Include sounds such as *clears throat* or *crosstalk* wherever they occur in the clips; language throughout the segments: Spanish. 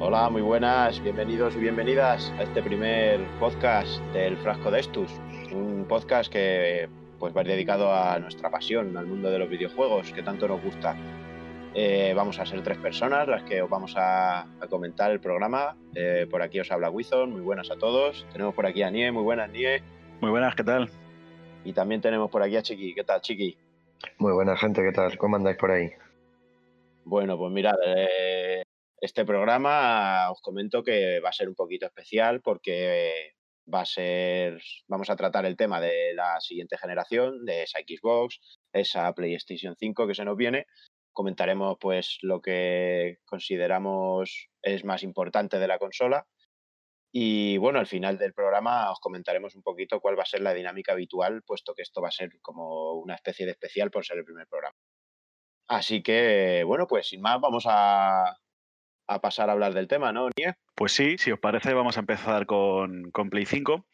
Hola, muy buenas, bienvenidos y bienvenidas a este primer podcast del Frasco de Estus, un podcast que pues va dedicado a nuestra pasión, al mundo de los videojuegos que tanto nos gusta. Eh, vamos a ser tres personas las que os vamos a, comentar el programa. Eh, por aquí os habla Wizon, muy buenas a todos. Tenemos por aquí a Nie, muy buenas Nie. Muy buenas, ¿qué tal? Y también tenemos por aquí a Chiqui, ¿qué tal Chiqui? Muy buena gente, ¿qué tal? ¿Cómo andáis por ahí? Bueno, pues mirad, eh, este programa os comento que va a ser un poquito especial porque va a ser, vamos a tratar el tema de la siguiente generación, de esa Xbox, esa PlayStation 5 que se nos viene. Comentaremos pues lo que consideramos es más importante de la consola. Y bueno, al final del programa os comentaremos un poquito cuál va a ser la dinámica habitual, puesto que esto va a ser como una especie de especial por ser el primer programa. Así que, bueno, pues sin más, vamos a, pasar a hablar del tema, ¿no, Nie? Pues sí, si os parece, vamos a empezar con, Play 5.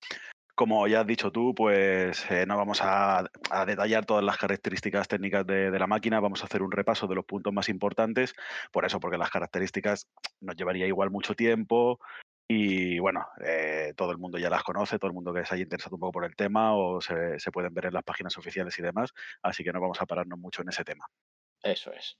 Como ya has dicho tú, pues eh, no vamos a, detallar todas las características técnicas de, la máquina, vamos a hacer un repaso de los puntos más importantes, por eso, porque las características nos llevaría igual mucho tiempo y bueno, eh, todo el mundo ya las conoce, todo el mundo que se haya interesado un poco por el tema o se, se pueden ver en las páginas oficiales y demás, así que no vamos a pararnos mucho en ese tema. Eso es.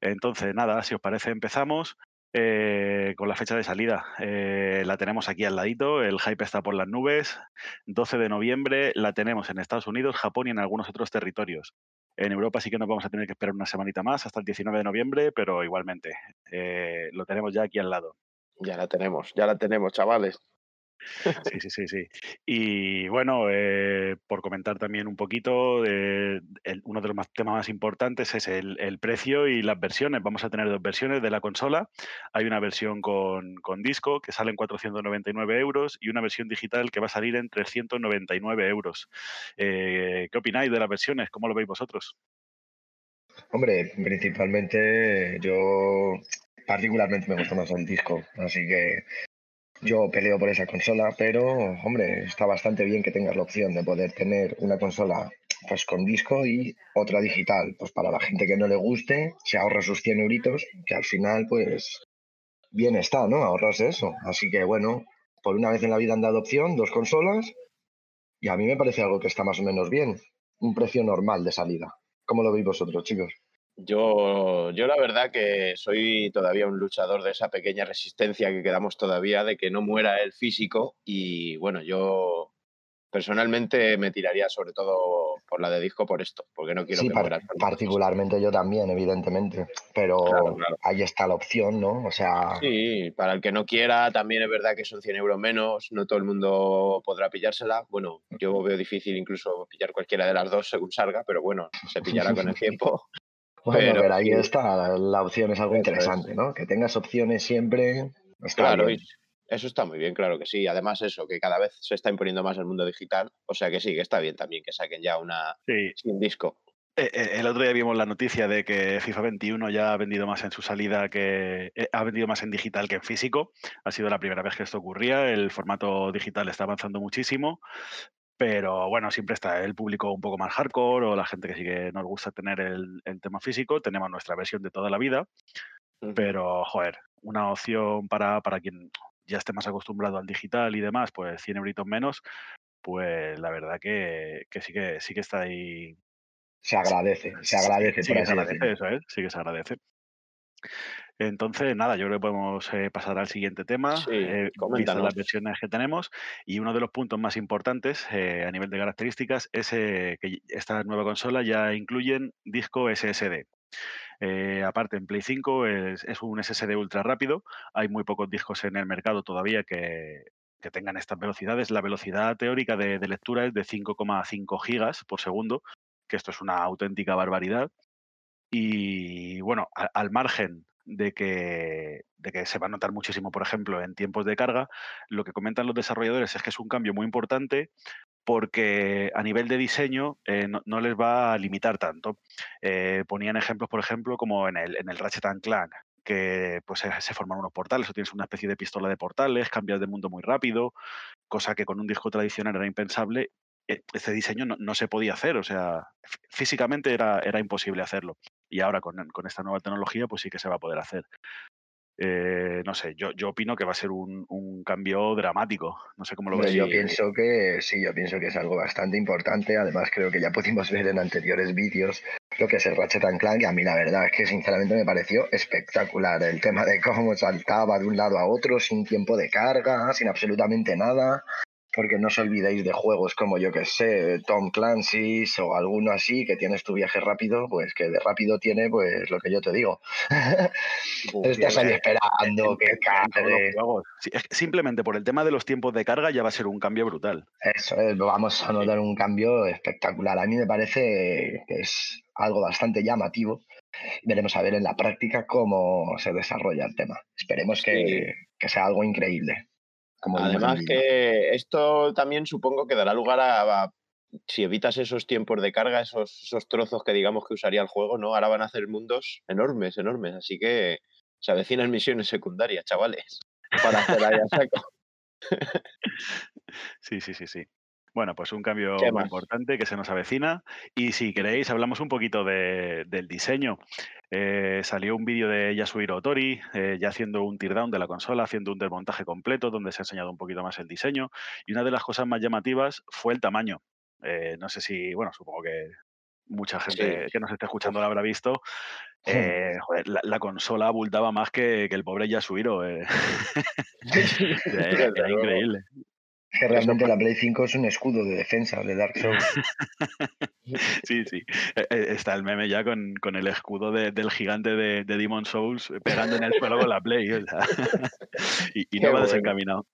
Entonces, nada, si os parece, empezamos. Eh, con la fecha de salida. Eh, la tenemos aquí al ladito, el hype está por las nubes. 12 de noviembre la tenemos en Estados Unidos, Japón y en algunos otros territorios. En Europa sí que nos vamos a tener que esperar una semanita más, hasta el 19 de noviembre, pero igualmente, eh, lo tenemos ya aquí al lado. Ya la tenemos, ya la tenemos, chavales. Sí, sí, sí, sí. Y bueno, eh, por comentar también un poquito, eh, uno de los temas más importantes es el, precio y las versiones. Vamos a tener dos versiones de la consola. Hay una versión con, disco que sale en 499 euros y una versión digital que va a salir en 399 euros. Eh, ¿Qué opináis de las versiones? ¿Cómo lo veis vosotros? Hombre, principalmente yo particularmente me gusta más el disco, así que yo peleo por esa consola, pero hombre, está bastante bien que tengas la opción de poder tener una consola pues con disco y otra digital. Pues para la gente que no le guste, se ahorra sus 100 euritos, que al final pues bien está, ¿no? Ahorrarse eso. Así que bueno, por una vez en la vida han dado opción, dos consolas, y a mí me parece algo que está más o menos bien. Un precio normal de salida. ¿Cómo lo veis vosotros, chicos? Yo, yo la verdad que soy todavía un luchador de esa pequeña resistencia que quedamos todavía de que no muera el físico y bueno, yo personalmente me tiraría sobre todo por la de disco por esto, porque no quiero que muera. Particularmente yo también, evidentemente, pero ahí está la opción, ¿no? O sea... Sí, para el que no quiera también es verdad que son 100 euros menos, no todo el mundo podrá pillársela. Bueno, yo veo difícil incluso pillar cualquiera de las dos según salga, pero bueno, se *laughs* pillará con el tiempo. Bueno, pero, ahí está, la opción es algo interesante, ¿no? Que tengas opciones siempre. claro, eso está muy bien, claro que sí. Además, eso, que cada vez se está imponiendo más el mundo digital. O sea que sí, que está bien también que saquen ya una sin disco. Eh, eh, el otro día vimos la noticia de que FIFA 21 ya ha vendido más en su salida que eh, ha vendido más en digital que en físico. Ha sido la primera vez que esto ocurría. El formato digital está avanzando muchísimo. Pero bueno, siempre está el público un poco más hardcore o la gente que sí que nos gusta tener el, tema físico. Tenemos nuestra versión de toda la vida. Pero, joder, una opción para, para quien ya esté más acostumbrado al digital y demás, pues 100 euritos menos, pues la verdad que, sí que sí que está ahí. Se agradece, se agradece. Sí, se agradece, eso es, sí que se agradece. Entonces, nada, yo creo que podemos eh, pasar al siguiente tema, sí, eh, las versiones que tenemos. Y uno de los puntos más importantes eh, a nivel de características es eh, que esta nueva consola ya incluyen disco SSD. aparte, en Play 5 es, un SSD ultra rápido. Hay muy pocos discos en el mercado todavía que, tengan estas velocidades. La velocidad teórica de, lectura es de 5,5 gigas por segundo, que esto es una auténtica barbaridad. Y bueno, al margen de que, de que se va a notar muchísimo, por ejemplo, en tiempos de carga. Lo que comentan los desarrolladores es que es un cambio muy importante porque a nivel de diseño eh, no, les va a limitar tanto. Eh, ponían ejemplos, por ejemplo, como en el, en el Ratchet Clank, que pues se, forman unos portales o tienes una especie de pistola de portales, cambias de mundo muy rápido, cosa que con un disco tradicional era impensable. Este diseño no, se podía hacer, o sea, físicamente era, era imposible hacerlo. Y ahora con, con, esta nueva tecnología, pues sí que se va a poder hacer. Eh, no sé, yo, yo opino que va a ser un, cambio dramático. No sé cómo lo ves. Yo pienso que sí, yo pienso que es algo bastante importante. Además, creo que ya pudimos *laughs* ver en anteriores vídeos lo que es el Ratchet Clank. Y a mí la verdad es que sinceramente me pareció espectacular el tema de cómo saltaba de un lado a otro sin tiempo de carga, sin absolutamente nada porque no os olvidéis de juegos como yo que sé, Tom Clancy's o alguno así, que tienes tu viaje rápido, pues que de rápido tiene pues lo que yo te digo. *laughs* Estás ahí esperando que cargue. simplemente por el tema de los tiempos de carga ya va a ser un cambio brutal. Eso es, vamos a notar un cambio espectacular. A mí me parece que es algo bastante llamativo. Veremos a ver en la práctica cómo se desarrolla el tema. Esperemos que sea algo increíble. Además que esto también supongo que dará lugar a, si evitas esos tiempos de carga, esos, esos trozos que digamos que usaría el juego, ¿no? Ahora van a hacer mundos enormes, enormes. Así que se avecinan misiones secundarias, chavales, para hacer ahí a saco. *laughs* Sí, sí, sí, sí. Bueno, pues un cambio muy importante que se nos avecina. Y si queréis, hablamos un poquito del diseño. Eh, salió un vídeo de Yasuhiro Otori eh, ya haciendo un teardown de la consola, haciendo un desmontaje completo donde se ha enseñado un poquito más el diseño. Y una de las cosas más llamativas fue el tamaño. Eh, no sé si, bueno, supongo que mucha gente que nos esté escuchando lo habrá visto. joder, la, consola abultaba más que, el pobre Yasuhiro. *laughs* *laughs* era increíble. Que realmente la Play 5 es un escudo de defensa de Dark Souls. *laughs* sí, sí. E, e, está el meme ya con, el escudo del gigante de, de, Demon Souls pegando en el suelo con la Play. *laughs* y, no va desencaminado.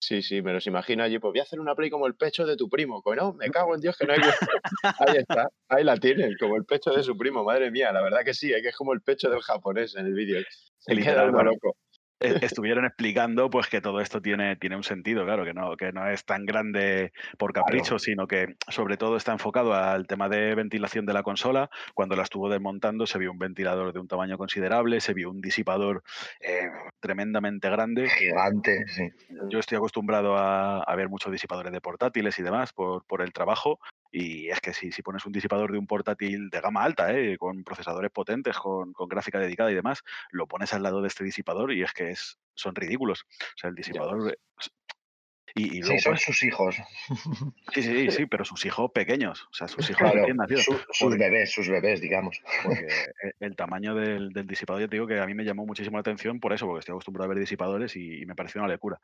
Sí, sí, me los imagino allí. Pues voy a hacer una play como el pecho de tu primo. no, me cago en Dios que no hay. *laughs* ahí está, ahí la tienen, como el pecho de su primo. Madre mía, la verdad que sí, que es como el pecho del japonés en el vídeo. Se queda loco. E, estuvieron explicando pues que todo esto tiene, tiene un sentido, claro, que no, que no es tan grande por capricho, sino que sobre todo está enfocado al tema de ventilación de la consola. Cuando la estuvo desmontando se vio un ventilador de un tamaño considerable, se vio un disipador eh, tremendamente grande. Gigante, sí. Yo estoy acostumbrado a, a, ver muchos disipadores de portátiles y demás por, por el trabajo y es que si, si pones un disipador de un portátil de gama alta, ¿eh? con procesadores potentes, con, con, gráfica dedicada y demás, lo pones al lado de este disipador y es que es, son ridículos. O sea, el disipador... Y, sí, son sus hijos. Sí, sí, sí, pero sus hijos pequeños. O sea, sus hijos claro, sus bebés, sus bebés, digamos. Porque *laughs* el tamaño del, del, disipador, yo te digo que a mí me llamó muchísimo la atención por eso, porque estoy acostumbrado a ver disipadores y, me pareció una locura.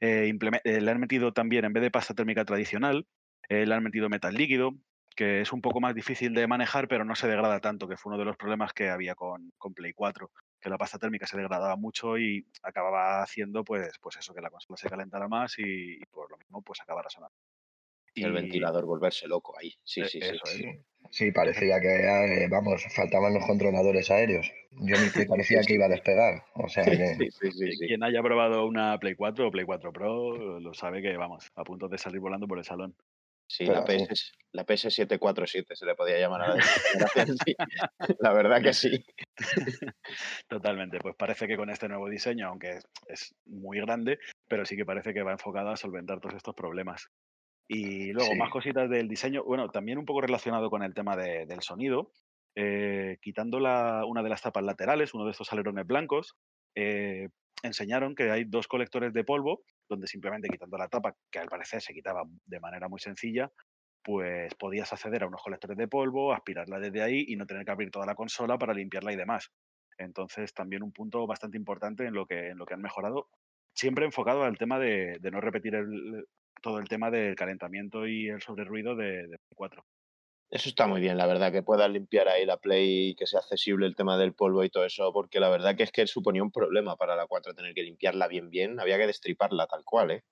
Eh, eh, le han metido también, en vez de pasta térmica tradicional, eh, le han metido metal líquido, que es un poco más difícil de manejar, pero no se degrada tanto, que fue uno de los problemas que había con, con Play 4, que la pasta térmica se degradaba mucho y acababa haciendo pues, pues eso, que la consola se calentara más y, por lo mismo pues acabara sonando. Y el ventilador volverse loco ahí. Sí, e sí, sí, sí. parecía que, eh, vamos, faltaban los controladores aéreos. Yo ni *laughs* parecía que iba a despegar. O sea, Quien haya probado una Play 4 o Play 4 Pro lo sabe que, vamos, a punto de salir volando por el salón. Sí, la, PS, la PS747 se le podía llamar a la *laughs* La verdad que sí. *laughs* Totalmente. Pues parece que con este nuevo diseño, aunque es, muy grande, pero sí que parece que va enfocada a solventar todos estos problemas. Y luego, más cositas del diseño. Bueno, también un poco relacionado con el tema del sonido. Eh, quitando la, una de las tapas laterales, uno de estos alerones blancos, eh, enseñaron que hay dos colectores de polvo donde simplemente quitando la tapa, que al parecer se quitaba de manera muy sencilla, pues podías acceder a unos colectores de polvo, aspirarla desde ahí y no tener que abrir toda la consola para limpiarla y demás. Entonces, también un punto bastante importante en lo que, en lo que han mejorado, siempre enfocado al tema de, no repetir todo el tema del calentamiento y el sobreruido de, de 4. Eso está muy bien, la verdad, que puedas limpiar ahí la Play y que sea accesible el tema del polvo y todo eso, porque la verdad que es que suponía un problema para la 4 tener que limpiarla bien, bien, había que destriparla tal cual, ¿eh?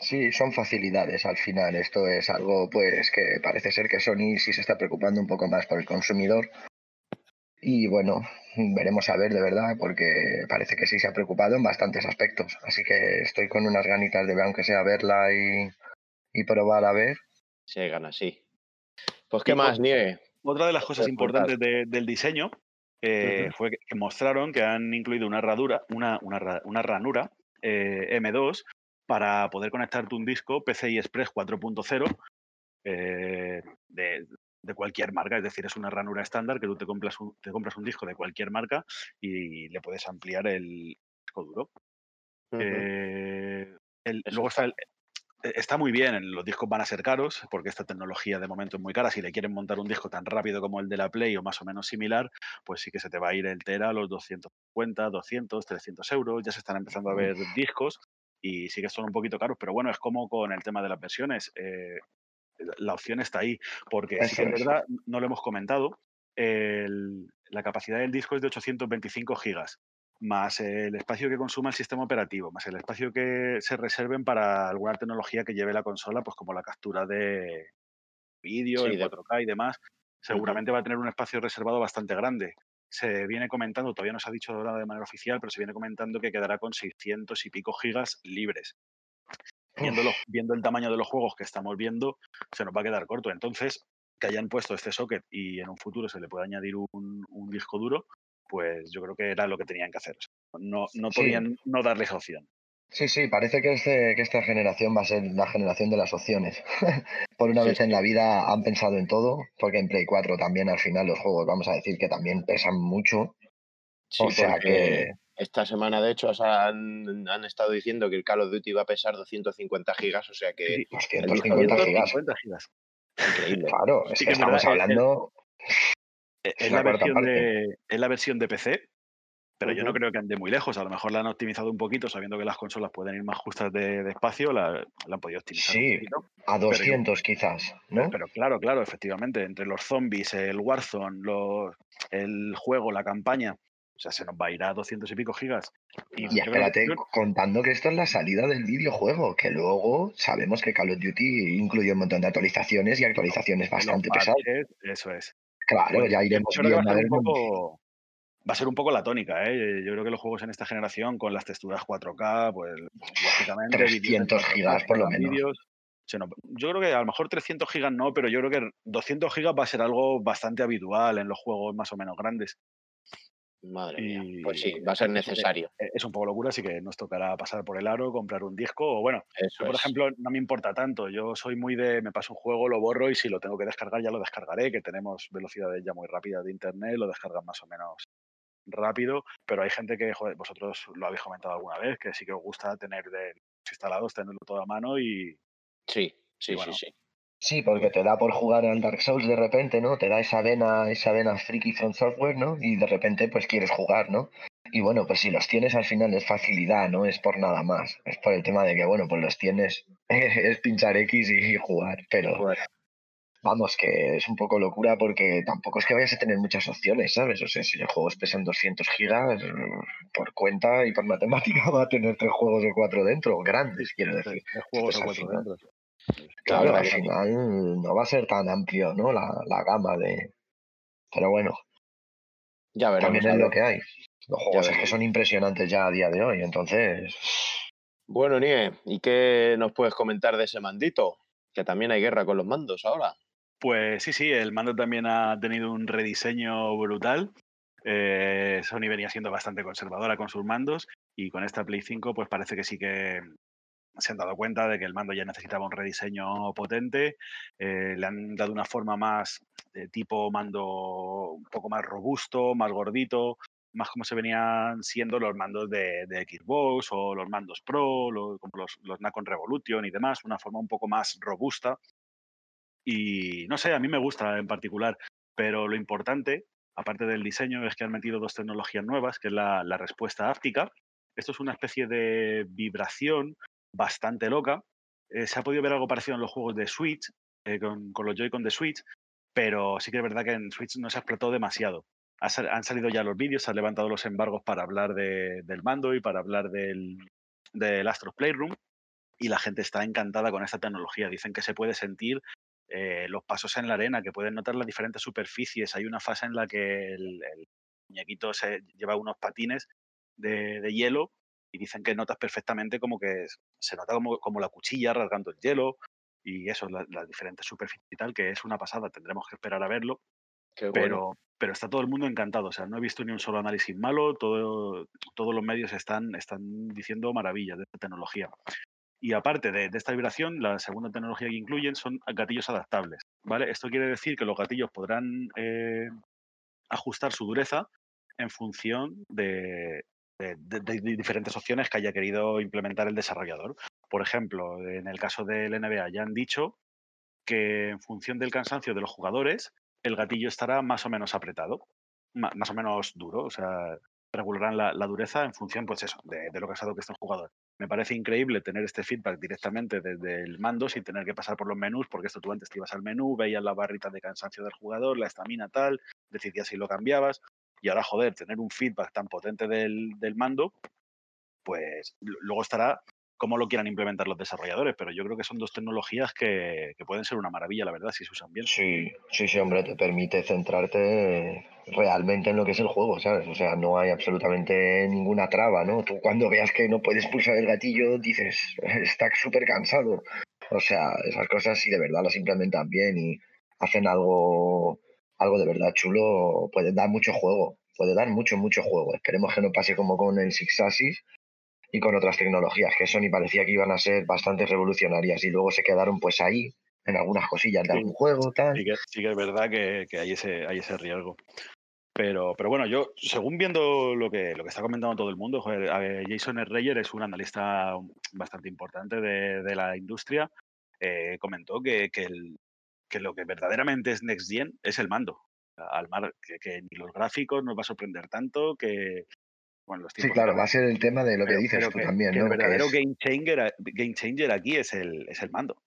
Sí, son facilidades al final. Esto es algo, pues, que parece ser que Sony sí se está preocupando un poco más por el consumidor Y bueno, veremos a ver de verdad, porque parece que sí se ha preocupado en bastantes aspectos. Así que estoy con unas ganitas de ver, aunque sea verla y, y probar a ver. Sí, gana, sí. Pues, ¿qué más, Nieve? Otra de las cosas importantes del diseño eh, fue que mostraron que han incluido una herradura, una, una, ranura eh, M2 para poder conectarte un disco PCI Express 4.0 eh, de, de, cualquier marca, es decir, es una ranura estándar que tú te compras un, te compras un disco de cualquier marca y le puedes ampliar el disco duro. luego está el, está muy bien, los discos van a ser caros, porque esta tecnología de momento es muy cara. Si le quieren montar un disco tan rápido como el de la Play o más o menos similar, pues sí que se te va a ir el Tera a los 250, 200, 300 euros. Ya se están empezando a ver discos y sí que son un poquito caros, pero bueno, es como con el tema de las versiones. Eh, la opción está ahí, porque sí que es verdad, no lo hemos comentado, la capacidad del disco es de 825 gigas más el espacio que consuma el sistema operativo, más el espacio que se reserven para alguna tecnología que lleve la consola, pues como la captura de vídeo, el 4K y demás, seguramente va a tener un espacio reservado bastante grande. Se viene comentando, todavía no se ha dicho ahora de manera oficial, pero se viene comentando que quedará con 600 y pico gigas libres. Viendo, viendo el tamaño de los juegos que estamos viendo, se nos va a quedar corto. Entonces, que hayan puesto este socket y en un futuro se le puede añadir un, un disco duro, pues yo creo que era lo que tenían que hacer. No, no podían no darles opción. Sí, sí, parece que, este, que esta generación va a ser la generación de las opciones. *laughs* Por una vez en la vida han pensado en todo, porque en Play 4 también al final los juegos, vamos a decir que también pesan mucho. o sea que... Esta semana, de hecho, han, han, estado diciendo que el Call of Duty va a pesar 250 gigas, o sea que... 250 gigas. Increíble. Claro, es que estamos hablando... E-, es, la, versión de, es la versión de PC, pero yo no creo que ande muy lejos. A lo mejor la han optimizado un poquito, sabiendo que las consolas pueden ir más justas de, espacio, la, han podido optimizar. Sí, a 200 quizás, ¿no? Pero claro, claro, efectivamente, entre los zombies, el Warzone, los, el juego, la campaña, o sea, se nos va a ir a 200 y pico gigas. Y, espérate, contando que esto es la salida del videojuego, que luego sabemos que Call of Duty incluye un montón de actualizaciones y actualizaciones bastante pesadas. Eso es. Claro, ya iremos viendo. Va a, ser un poco, va a ser un poco la tónica, ¿eh? Yo creo que los juegos en esta generación, con las texturas 4K, pues lógicamente. 300 gigas por lo menos. yo creo que a lo mejor 300 gigas no, pero yo creo que 200 gigas va a ser algo bastante habitual en los juegos más o menos grandes. Madre mía. Pues sí, va a ser necesario. Es un poco locura, así que nos tocará pasar por el aro, comprar un disco. O bueno, por ejemplo, no me importa tanto. Yo soy muy de me paso un juego, lo borro y si lo tengo que descargar ya lo descargaré, que tenemos velocidades ya muy rápidas de internet, lo descargan más o menos rápido. Pero hay gente que, joder, vosotros lo habéis comentado alguna vez, que sí que os gusta tener de instalados, tenerlo todo a mano y. Sí, sí, sí, sí. Sí, porque te da por jugar al Dark Souls de repente, ¿no? Te da esa vena, esa vena friki from software, ¿no? Y de repente pues quieres jugar, ¿no? Y bueno, pues si los tienes al final es facilidad, no es por nada más. Es por el tema de que, bueno, pues los tienes, *laughs* es pinchar X y jugar, pero vamos, que es un poco locura porque tampoco es que vayas a tener muchas opciones, ¿sabes? O sea, si los juegos pesan 200 gigas, por cuenta y por matemática *laughs* va a tener tres juegos de cuatro dentro, grandes, quiero decir. Tres juegos de cuatro dentro. Claro, al final no va a ser tan amplio, ¿no? La, la gama de. Pero bueno. Ya veremos. También es lo que hay. Los juegos es que son impresionantes ya a día de hoy, entonces. Bueno, Nie, ¿y qué nos puedes comentar de ese mandito? Que también hay guerra con los mandos ahora. Pues sí, sí, el mando también ha tenido un rediseño brutal. Eh, Sony venía siendo bastante conservadora con sus mandos y con esta Play 5 pues parece que sí que se han dado cuenta de que el mando ya necesitaba un rediseño potente, eh, le han dado una forma más de tipo mando un poco más robusto, más gordito, más como se venían siendo los mandos de, Xbox o los mandos Pro, como los, los Nacon Revolution y demás, una forma un poco más robusta. Y no sé, a mí me gusta en particular, pero lo importante, aparte del diseño, es que han metido dos tecnologías nuevas, que es la, la respuesta áptica. Esto es una especie de vibración bastante loca. Eh, se ha podido ver algo parecido en los juegos de Switch, eh, con, los Joy-Con de Switch, pero sí que es verdad que en Switch no se ha explotado demasiado. han salido ya los vídeos, se han levantado los embargos para hablar del mando y para hablar del, del Astro Playroom, y la gente está encantada con esta tecnología. Dicen que se puede sentir eh, los pasos en la arena, que puedes notar las diferentes superficies. Hay una fase en la que el, muñequito se lleva unos patines de, hielo y dicen que notas perfectamente como que se nota como, como la cuchilla rasgando el hielo y eso, las la diferentes superficies y tal, que es una pasada. Tendremos que esperar a verlo. pero, pero está todo el mundo encantado. O sea, no he visto ni un solo análisis malo. Todo, todos los medios están, están diciendo maravillas de esta tecnología. Y aparte de, esta vibración, la segunda tecnología que incluyen son gatillos adaptables. ¿vale? Esto quiere decir que los gatillos podrán eh, ajustar su dureza en función de, diferentes opciones que haya querido implementar el desarrollador. Por ejemplo, en el caso del NBA ya han dicho que en función del cansancio de los jugadores, el gatillo estará más o menos apretado, más o menos duro, o sea, regularán la, dureza en función, pues eso, de, lo cansado que esté el jugador. Me parece increíble tener este feedback directamente desde el mando sin tener que pasar por los menús, porque esto tú antes te ibas al menú, veías la barrita de cansancio del jugador, la estamina tal, decidías si lo cambiabas, y ahora, joder, tener un feedback tan potente del, del mando, pues luego estará cómo lo quieran implementar los desarrolladores, pero yo creo que son dos tecnologías que, pueden ser una maravilla, la verdad, si se usan bien. Sí, sí, sí, hombre, te permite centrarte realmente en lo que es el juego, ¿sabes? O sea, no hay absolutamente ninguna traba, ¿no? Tú cuando veas que no puedes pulsar el gatillo dices, está súper cansado. O sea, esas cosas si de verdad las implementan bien y hacen algo, algo de verdad chulo, puede dar mucho juego, puede dar mucho, mucho juego. Esperemos que no pase como con el Six Axis, y con otras tecnologías que Sony parecía que iban a ser bastante revolucionarias y luego se quedaron pues ahí en algunas cosillas de algún juego tal. Sí que, sí que es verdad que, que, hay, ese, hay ese riesgo. Pero, pero bueno, yo, según viendo lo que, lo que está comentando todo el mundo, Jason Reyer es un analista bastante importante de, de la industria. Eh, comentó que, que, el, que, lo que verdaderamente es Next Gen es el mando. Al mar, que, que, ni los gráficos nos va a sorprender tanto, que, sí, claro, va a ser el tema de lo que dices tú también. ¿no? El verdadero game, changer, game changer aquí es el, es el mando.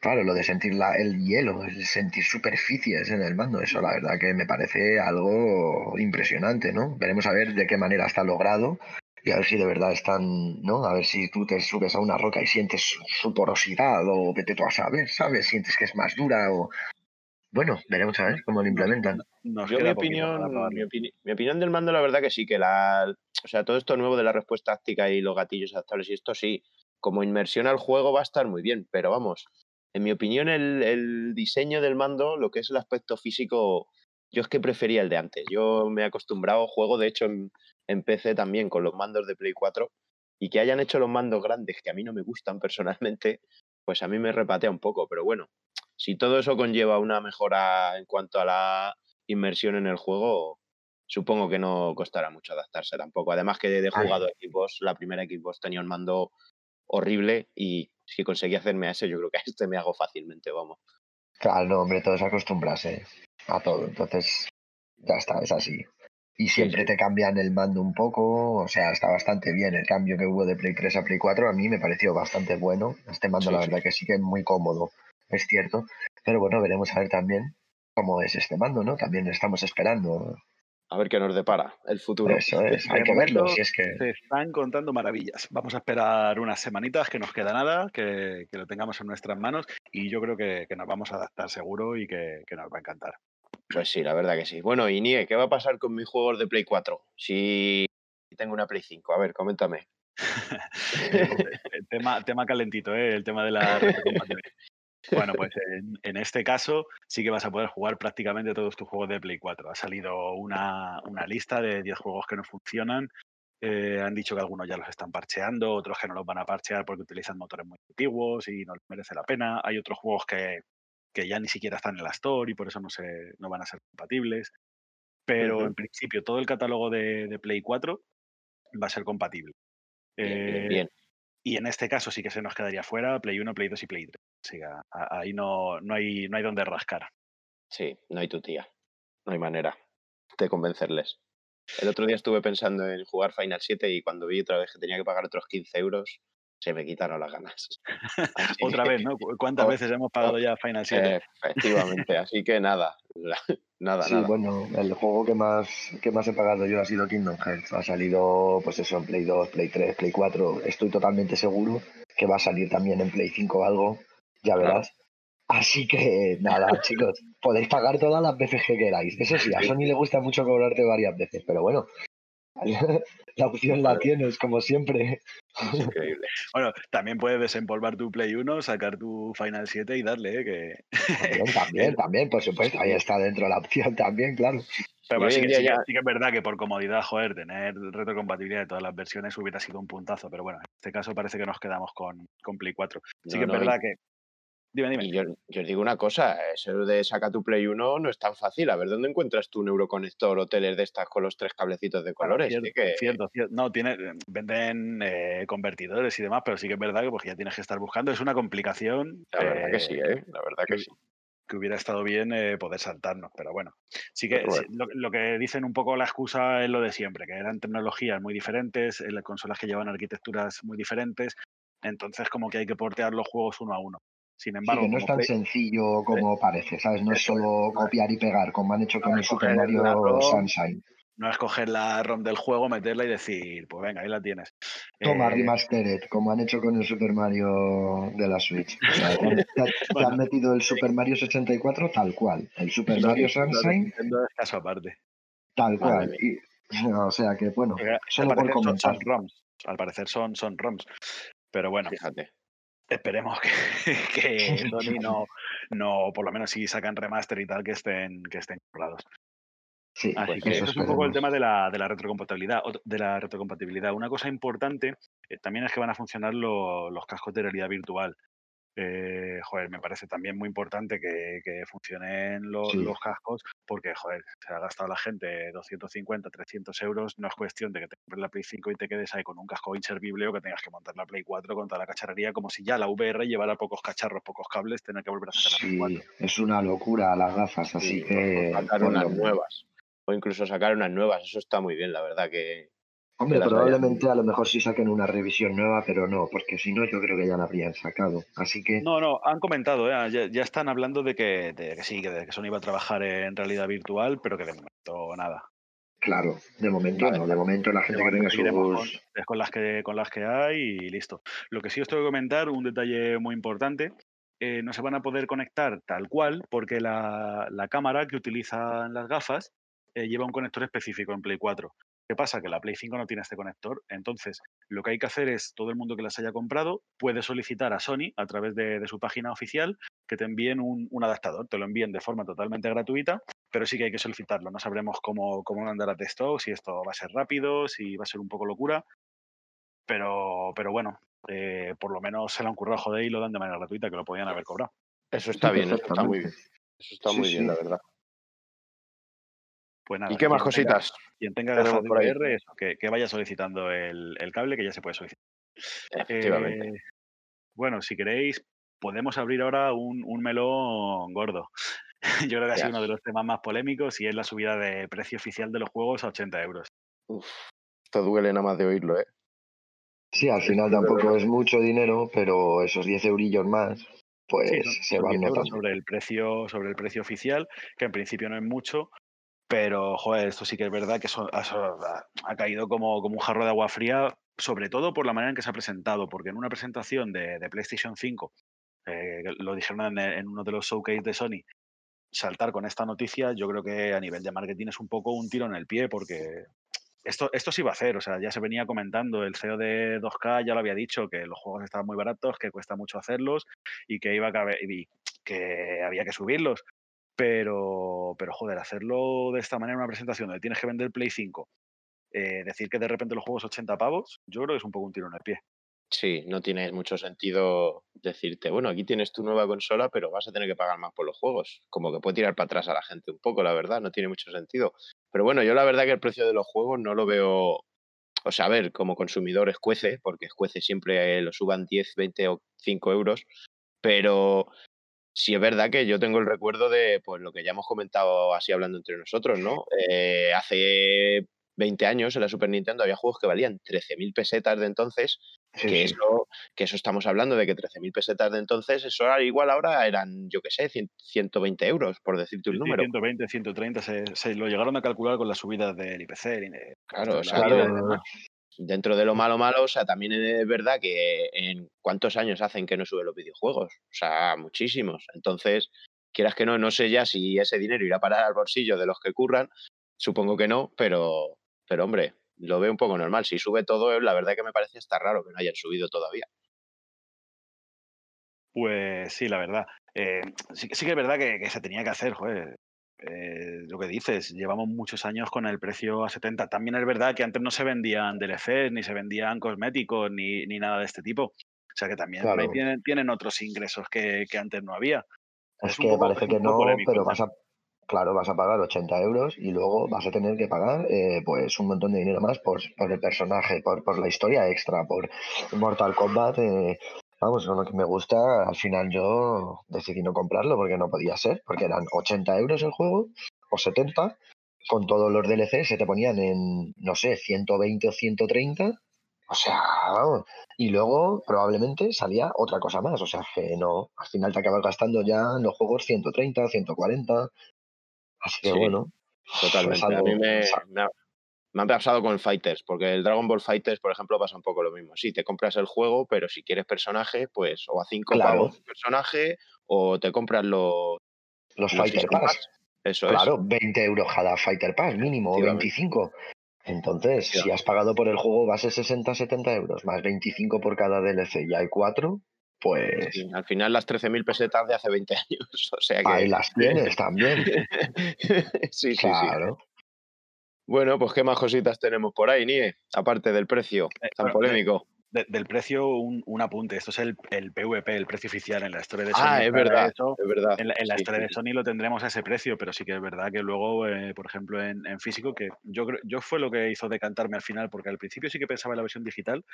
Claro, lo de sentir la, el hielo, el sentir superficies en el mando, eso la verdad que me parece algo impresionante, ¿no? Veremos a ver de qué manera está logrado y a ver si de verdad están, ¿no? A ver si tú te subes a una roca y sientes su porosidad o vete tú a saber, ¿sabes? Sientes que es más dura o bueno, veremos a ver cómo lo implementan. Yo mi opinión, mi, opinión del mando, la verdad que sí, que la, o sea, todo esto nuevo de la respuesta táctica y los gatillos adaptables y esto sí, como inmersión al juego va a estar muy bien, pero vamos, en mi opinión el, diseño del mando, lo que es el aspecto físico, yo es que prefería el de antes. Yo me he acostumbrado, juego de hecho en, en PC también con los mandos de Play 4 y que hayan hecho los mandos grandes que a mí no me gustan personalmente, pues a mí me repatea un poco, pero bueno, si todo eso conlleva una mejora en cuanto a la inmersión en el juego, supongo que no costará mucho adaptarse tampoco. Además que de jugado equipos, la primera equipos tenía un mando horrible y si conseguí hacerme a ese, yo creo que a este me hago fácilmente, vamos. Claro, hombre, todo es acostumbrarse a todo. Entonces, ya está, es así. Y siempre te cambian el mando un poco, o sea, está bastante bien. El cambio que hubo de Play 3 a Play 4 a mí me pareció bastante bueno. Este mando, la verdad, que sí que es muy cómodo es cierto. Pero bueno, veremos a ver también cómo es este mando, ¿no? También estamos esperando. A ver qué nos depara el futuro. Eso es, *laughs* hay que verlo. Si es que... Se están contando maravillas. Vamos a esperar unas semanitas, que nos queda nada, que, lo tengamos en nuestras manos y yo creo que, nos vamos a adaptar seguro y que, nos va a encantar. Pues sí, la verdad que sí. Bueno, y Nie, ¿qué va a pasar con mis juegos de Play 4? Si tengo una Play 5, a ver, coméntame. *laughs* tema, tema calentito, ¿eh? el tema de la Bueno, pues en, este caso sí que vas a poder jugar prácticamente todos tus juegos de Play 4. Ha salido una, lista de 10 juegos que no funcionan. Eh, han dicho que algunos ya los están parcheando, otros que no los van a parchear porque utilizan motores muy antiguos y no les merece la pena. Hay otros juegos que, ya ni siquiera están en la Store y por eso no, se, no van a ser compatibles. Pero en principio todo el catálogo de, Play 4 va a ser compatible. bien. Eh, y en este caso sí que se nos quedaría fuera Play 1, Play 2 y Play 3. ahí no, no, hay, no hay donde rascar. Sí, no hay tu tía. No hay manera de convencerles. El otro día estuve pensando en jugar Final 7 y cuando vi otra vez que tenía que pagar otros 15 euros, se me quitaron las ganas. *laughs* Otra vez, ¿no? ¿Cuántas veces hemos pagado ya Final 7? Efectivamente, así que nada, nada, sí, bueno, el juego que más, que más he pagado yo ha sido Kingdom Hearts. Ha salido, pues eso, en Play 2, Play 3, Play 4. Estoy totalmente seguro que va a salir también en Play 5 o algo, ya verás. Así que nada, *laughs* chicos, podéis pagar todas las veces que queráis. Eso sí, a Sony le gusta mucho cobrarte varias veces, pero bueno, *laughs* la opción la tienes, como siempre. increíble. Bueno, también puedes desempolvar tu Play 1, sacar tu Final 7 y darle, ¿eh? que... También, *laughs* también, también, por supuesto, ahí está dentro la opción también, claro. Pero sí, que, es verdad que por comodidad, joder, tener retrocompatibilidad de todas las versiones hubiera sido un puntazo, pero bueno, en este caso parece que nos quedamos con, con Play 4. Sí que es verdad que Dime, dime. Y yo, os digo una cosa, eso de saca tu Play 1 no es tan fácil. A ver, ¿dónde encuentras tu neuroconector o teles de estas con los tres cablecitos de colores? cierto, cierto, No, tiene, venden eh, convertidores y demás, pero sí que es verdad que pues, ya tienes que estar buscando. Es una complicación. La verdad que sí, ¿eh? La verdad que, sí. Que hubiera estado bien eh, poder saltarnos, pero bueno. Sí que lo, que dicen un poco la excusa es lo de siempre, que eran tecnologías muy diferentes, las consolas que llevan arquitecturas muy diferentes, entonces como que hay que portear los juegos uno a uno. Sin embargo, no es tan sencillo como parece, ¿sabes? No es solo copiar y pegar, como han hecho con el Super Mario Sunshine. No es coger la ROM del juego, meterla y decir, pues venga, ahí la tienes. Toma, eh... remastered, como han hecho con el Super Mario de la Switch. O sea, *laughs* te, han metido el Super Mario 64 tal cual. El Super Mario Sunshine. Es caso aparte. Tal cual. o sea que, bueno, solo por comentar. Son, ROMs. Al parecer son, son ROMs. Pero bueno. Fíjate esperemos que, *laughs* que *laughs* Sony no, no, por lo menos si sacan remaster y tal, que estén, que estén. Sí, Así pues que eso es un poco el tema de la, de la retrocompatibilidad. De la retrocompatibilidad. Una cosa importante eh, también es que van a funcionar los cascos de realidad virtual. Eh, joder, me parece también muy importante que, funcionen los cascos, porque, joder, se ha gastado la gente 250, 300 euros, no es cuestión de que te compres la Play 5 y te quedes ahí con un casco inservible o que tengas que montar la Play 4 con toda la cacharrería, como si ya la VR llevara pocos cacharros, pocos cables, tener que volver a hacer la Play 4. es una locura las gafas, así que... Sacar unas nuevas, o incluso sacar unas nuevas, eso está muy bien, la verdad que Hombre, probablemente a lo mejor sí saquen una revisión nueva, pero no, porque si no yo creo que ya la habrían sacado. Así que... No, no, han comentado, ¿eh? ya, están hablando de que, sí, que, de que Sony iba a trabajar en realidad virtual, pero que de momento nada. Claro, de momento no, de momento la gente que tenga sus... Con, las que, con las que hay y listo. Lo que sí os tengo que comentar, un detalle muy importante, eh, no se van a poder conectar tal cual porque la, cámara que utilizan las gafas eh, lleva un conector específico en Play 4. ¿Qué pasa? Que la Play 5 no tiene este conector. Entonces, lo que hay que hacer es, todo el mundo que las haya comprado puede solicitar a Sony, a través de, su página oficial, que te envíen un, adaptador. Te lo envíen de forma totalmente gratuita, pero sí que hay que solicitarlo. No sabremos cómo, cómo mandar a texto, si esto va a ser rápido, si va a ser un poco locura. Pero, pero bueno, eh, por lo menos se lo han currado joder y lo dan de manera gratuita, que lo podían haber cobrado. Eso está bien, eso está muy bien. Eso está muy bien, la verdad. Pues nada, ¿Y qué más cositas? Quien tenga gafas de VR, eso, que, vaya solicitando el, cable, que ya se puede solicitar. Efectivamente. Eh, bueno, si queréis, podemos abrir ahora un, melón gordo. *laughs* Yo creo que ha sido uno de los temas más polémicos y es la subida de precio oficial de los juegos a 80 euros. Uf, esto duele nada más de oírlo, ¿eh? Sí, al final *laughs* tampoco es mucho dinero, pero esos 10 eurillos más, pues se van notando. Sobre el, precio, sobre el precio oficial, que en principio no es mucho, pero, joder, esto sí que es verdad que ha, caído como, un jarro de agua fría, sobre todo por la manera en que se ha presentado, porque en una presentación de, PlayStation 5, eh, lo dijeron en, uno de los showcase de Sony, saltar con esta noticia, yo creo que a nivel de marketing es un poco un tiro en el pie, porque esto, esto se iba a hacer, o sea, ya se venía comentando, el CEO de 2K ya lo había dicho, que los juegos estaban muy baratos, que cuesta mucho hacerlos y que, iba a y que había que subirlos. Pero, pero joder, hacerlo de esta manera en una presentación donde tienes que vender Play 5, eh, decir que de repente los juegos 80 pavos, yo creo que es un poco un tiro en el pie. Sí, no tiene mucho sentido decirte, bueno, aquí tienes tu nueva consola, pero vas a tener que pagar más por los juegos. Como que puede tirar para atrás a la gente un poco, la verdad, no tiene mucho sentido. Pero bueno, yo la verdad que el precio de los juegos no lo veo. O sea, a ver, como consumidor escuece, porque escuece siempre lo suban 10, 20 o 5 euros, pero sí es verdad que yo tengo el recuerdo de pues lo que ya hemos comentado así hablando entre nosotros, ¿no? Eh, hace 20 años en la Super Nintendo había juegos que valían 13.000 pesetas de entonces, que, Eso, que eso estamos hablando de que 13.000 pesetas de entonces, eso igual ahora eran, yo qué sé, 120 euros, por decirte un número. 120, 130, se, se, lo llegaron a calcular con la subida del IPC. Claro, o sea, dentro de lo malo malo, o sea, también es verdad que en cuántos años hacen que no sube los videojuegos, o sea, muchísimos. Entonces, quieras que no, no sé ya si ese dinero irá a parar al bolsillo de los que curran, supongo que no, pero, pero hombre, lo veo un poco normal. Si sube todo, la verdad que me parece hasta raro que no hayan subido todavía. Pues sí, la verdad. Eh, sí, que es verdad que, se tenía que hacer, joder. Eh, lo que dices, llevamos muchos años con el precio a 70. También es verdad que antes no se vendían DLCs, ni se vendían cosméticos, ni, ni nada de este tipo. O sea que también tienen, tienen, otros ingresos que, que, antes no había. Es, que parece que no, pero vas a, claro, vas a pagar 80 euros y luego vas a tener que pagar eh, pues un montón de dinero más por, por el personaje, por, por, la historia extra, por Mortal Kombat. Eh, vamos, con lo que me gusta, al final yo decidí no comprarlo porque no podía ser, porque eran 80 euros el juego o 70, con todos los DLC se te ponían en, no sé, 120 o 130. O sea, vamos. Y luego probablemente salía otra cosa más. O sea, que no, al final te acabas gastando ya en los juegos 130, 140. Así que bueno. Totalmente. a mí me, me, ha pasado con el Fighters, porque el Dragon Ball Fighters, por ejemplo, pasa un poco lo mismo. Sí, te compras el juego, pero si quieres personaje, pues o a 5 claro. pavos personaje, o te compras los, los, Fighter Pass. Eso claro, 20 euros cada Fighter Pass, mínimo, o 25. Entonces, si has pagado por el juego base 60-70 euros, más 25 por cada DLC, y hay 4, pues... al final las 13.000 pesetas de hace 20 *laughs* años, o sea que... Ahí las *laughs* tienes también. *laughs* sí, sí, claro. sí. Bueno, pues qué más cositas tenemos por ahí, Nie, aparte del precio eh, tan polémico. del precio, un, apunte. Esto es el, el, PVP, el precio oficial en la historia de Sony. Ah, es verdad, es verdad. En la, historia de Sony lo tendremos a ese precio, pero sí que es verdad que luego, eh, por ejemplo, en, físico, que yo, yo fue lo que hizo decantarme al final, porque al principio sí que pensaba en la versión digital,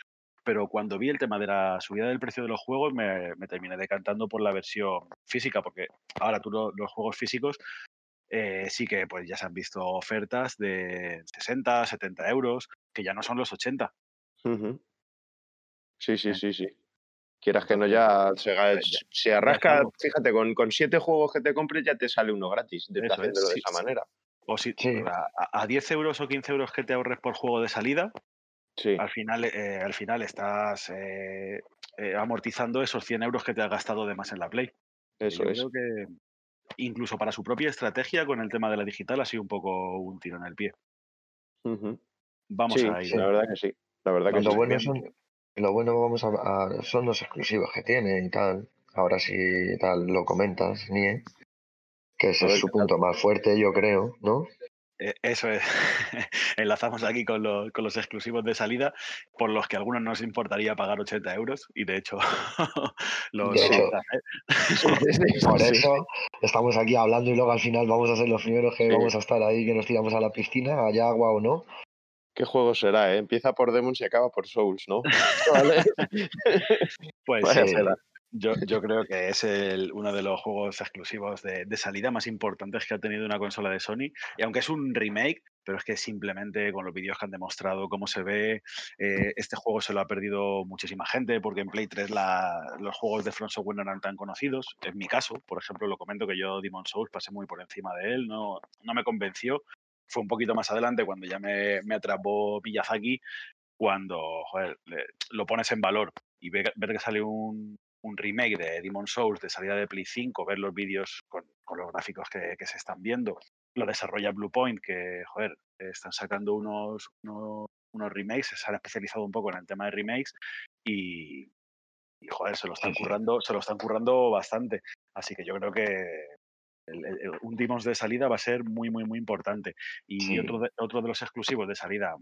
pero cuando vi el tema de la subida del precio de los juegos me, terminé decantando por la versión física, porque ahora tú los juegos físicos eh, sí que pues ya se han visto ofertas de 60, 70 euros, que ya no son los 80. Sí, sí, sí, sí. Quieras que no, ya se, pues se arrasca, fíjate, con, con siete juegos que te compres ya te sale uno gratis, de, haciéndolo de esa manera. O si a, a, 10 euros o 15 euros que te ahorres por juego de salida, al, final, eh, al final estás eh, eh, amortizando esos 100 euros que te has gastado de más en la Play. Eso es. Creo que incluso para su propia estrategia con el tema de la digital ha sido un poco un tiro en el pie. Vamos a ir. la verdad que sí. La verdad que lo, bueno son, lo bueno vamos a, son los exclusivos que tiene y tal. Ahora sí tal lo comentas, Nie, que ese es su punto más fuerte, yo creo, ¿no? Eh, eso es. *laughs* Enlazamos aquí con los, con los, exclusivos de salida, por los que a algunos nos importaría pagar 80 euros, y de hecho, los Por eso estamos aquí hablando y luego al final vamos a ser los primeros que vamos a estar ahí, que nos tiramos a la piscina, haya agua o no. ¿Qué juego será? Eh? Empieza por Demons y acaba por Souls, ¿no? *laughs* *laughs* pues sí. Yo, creo que es el, uno de los juegos exclusivos de, salida más importantes que ha tenido una consola de Sony. Y aunque es un remake, pero es que simplemente con los vídeos que han demostrado cómo se ve, eh, este juego se lo ha perdido muchísima gente porque en Play 3 la, los juegos de Front Software no eran tan conocidos. En mi caso, por ejemplo, lo comento que yo Demon Souls pasé muy por encima de él, no, no me convenció. Fue un poquito más adelante cuando ya me, me atrapó Miyazaki, cuando lo pones en valor y ver que sale un, un remake de Demon Souls de salida de Play 5, ver los vídeos con, los gráficos que, se están viendo. Lo desarrolla Bluepoint, que, joder, están sacando unos, unos, remakes, se han especializado un poco en el tema de remakes y, joder, se lo están currando, se lo están currando bastante. Así que yo creo que un Demons de salida va a ser muy, muy, muy importante. Y otro, otro de los exclusivos de salida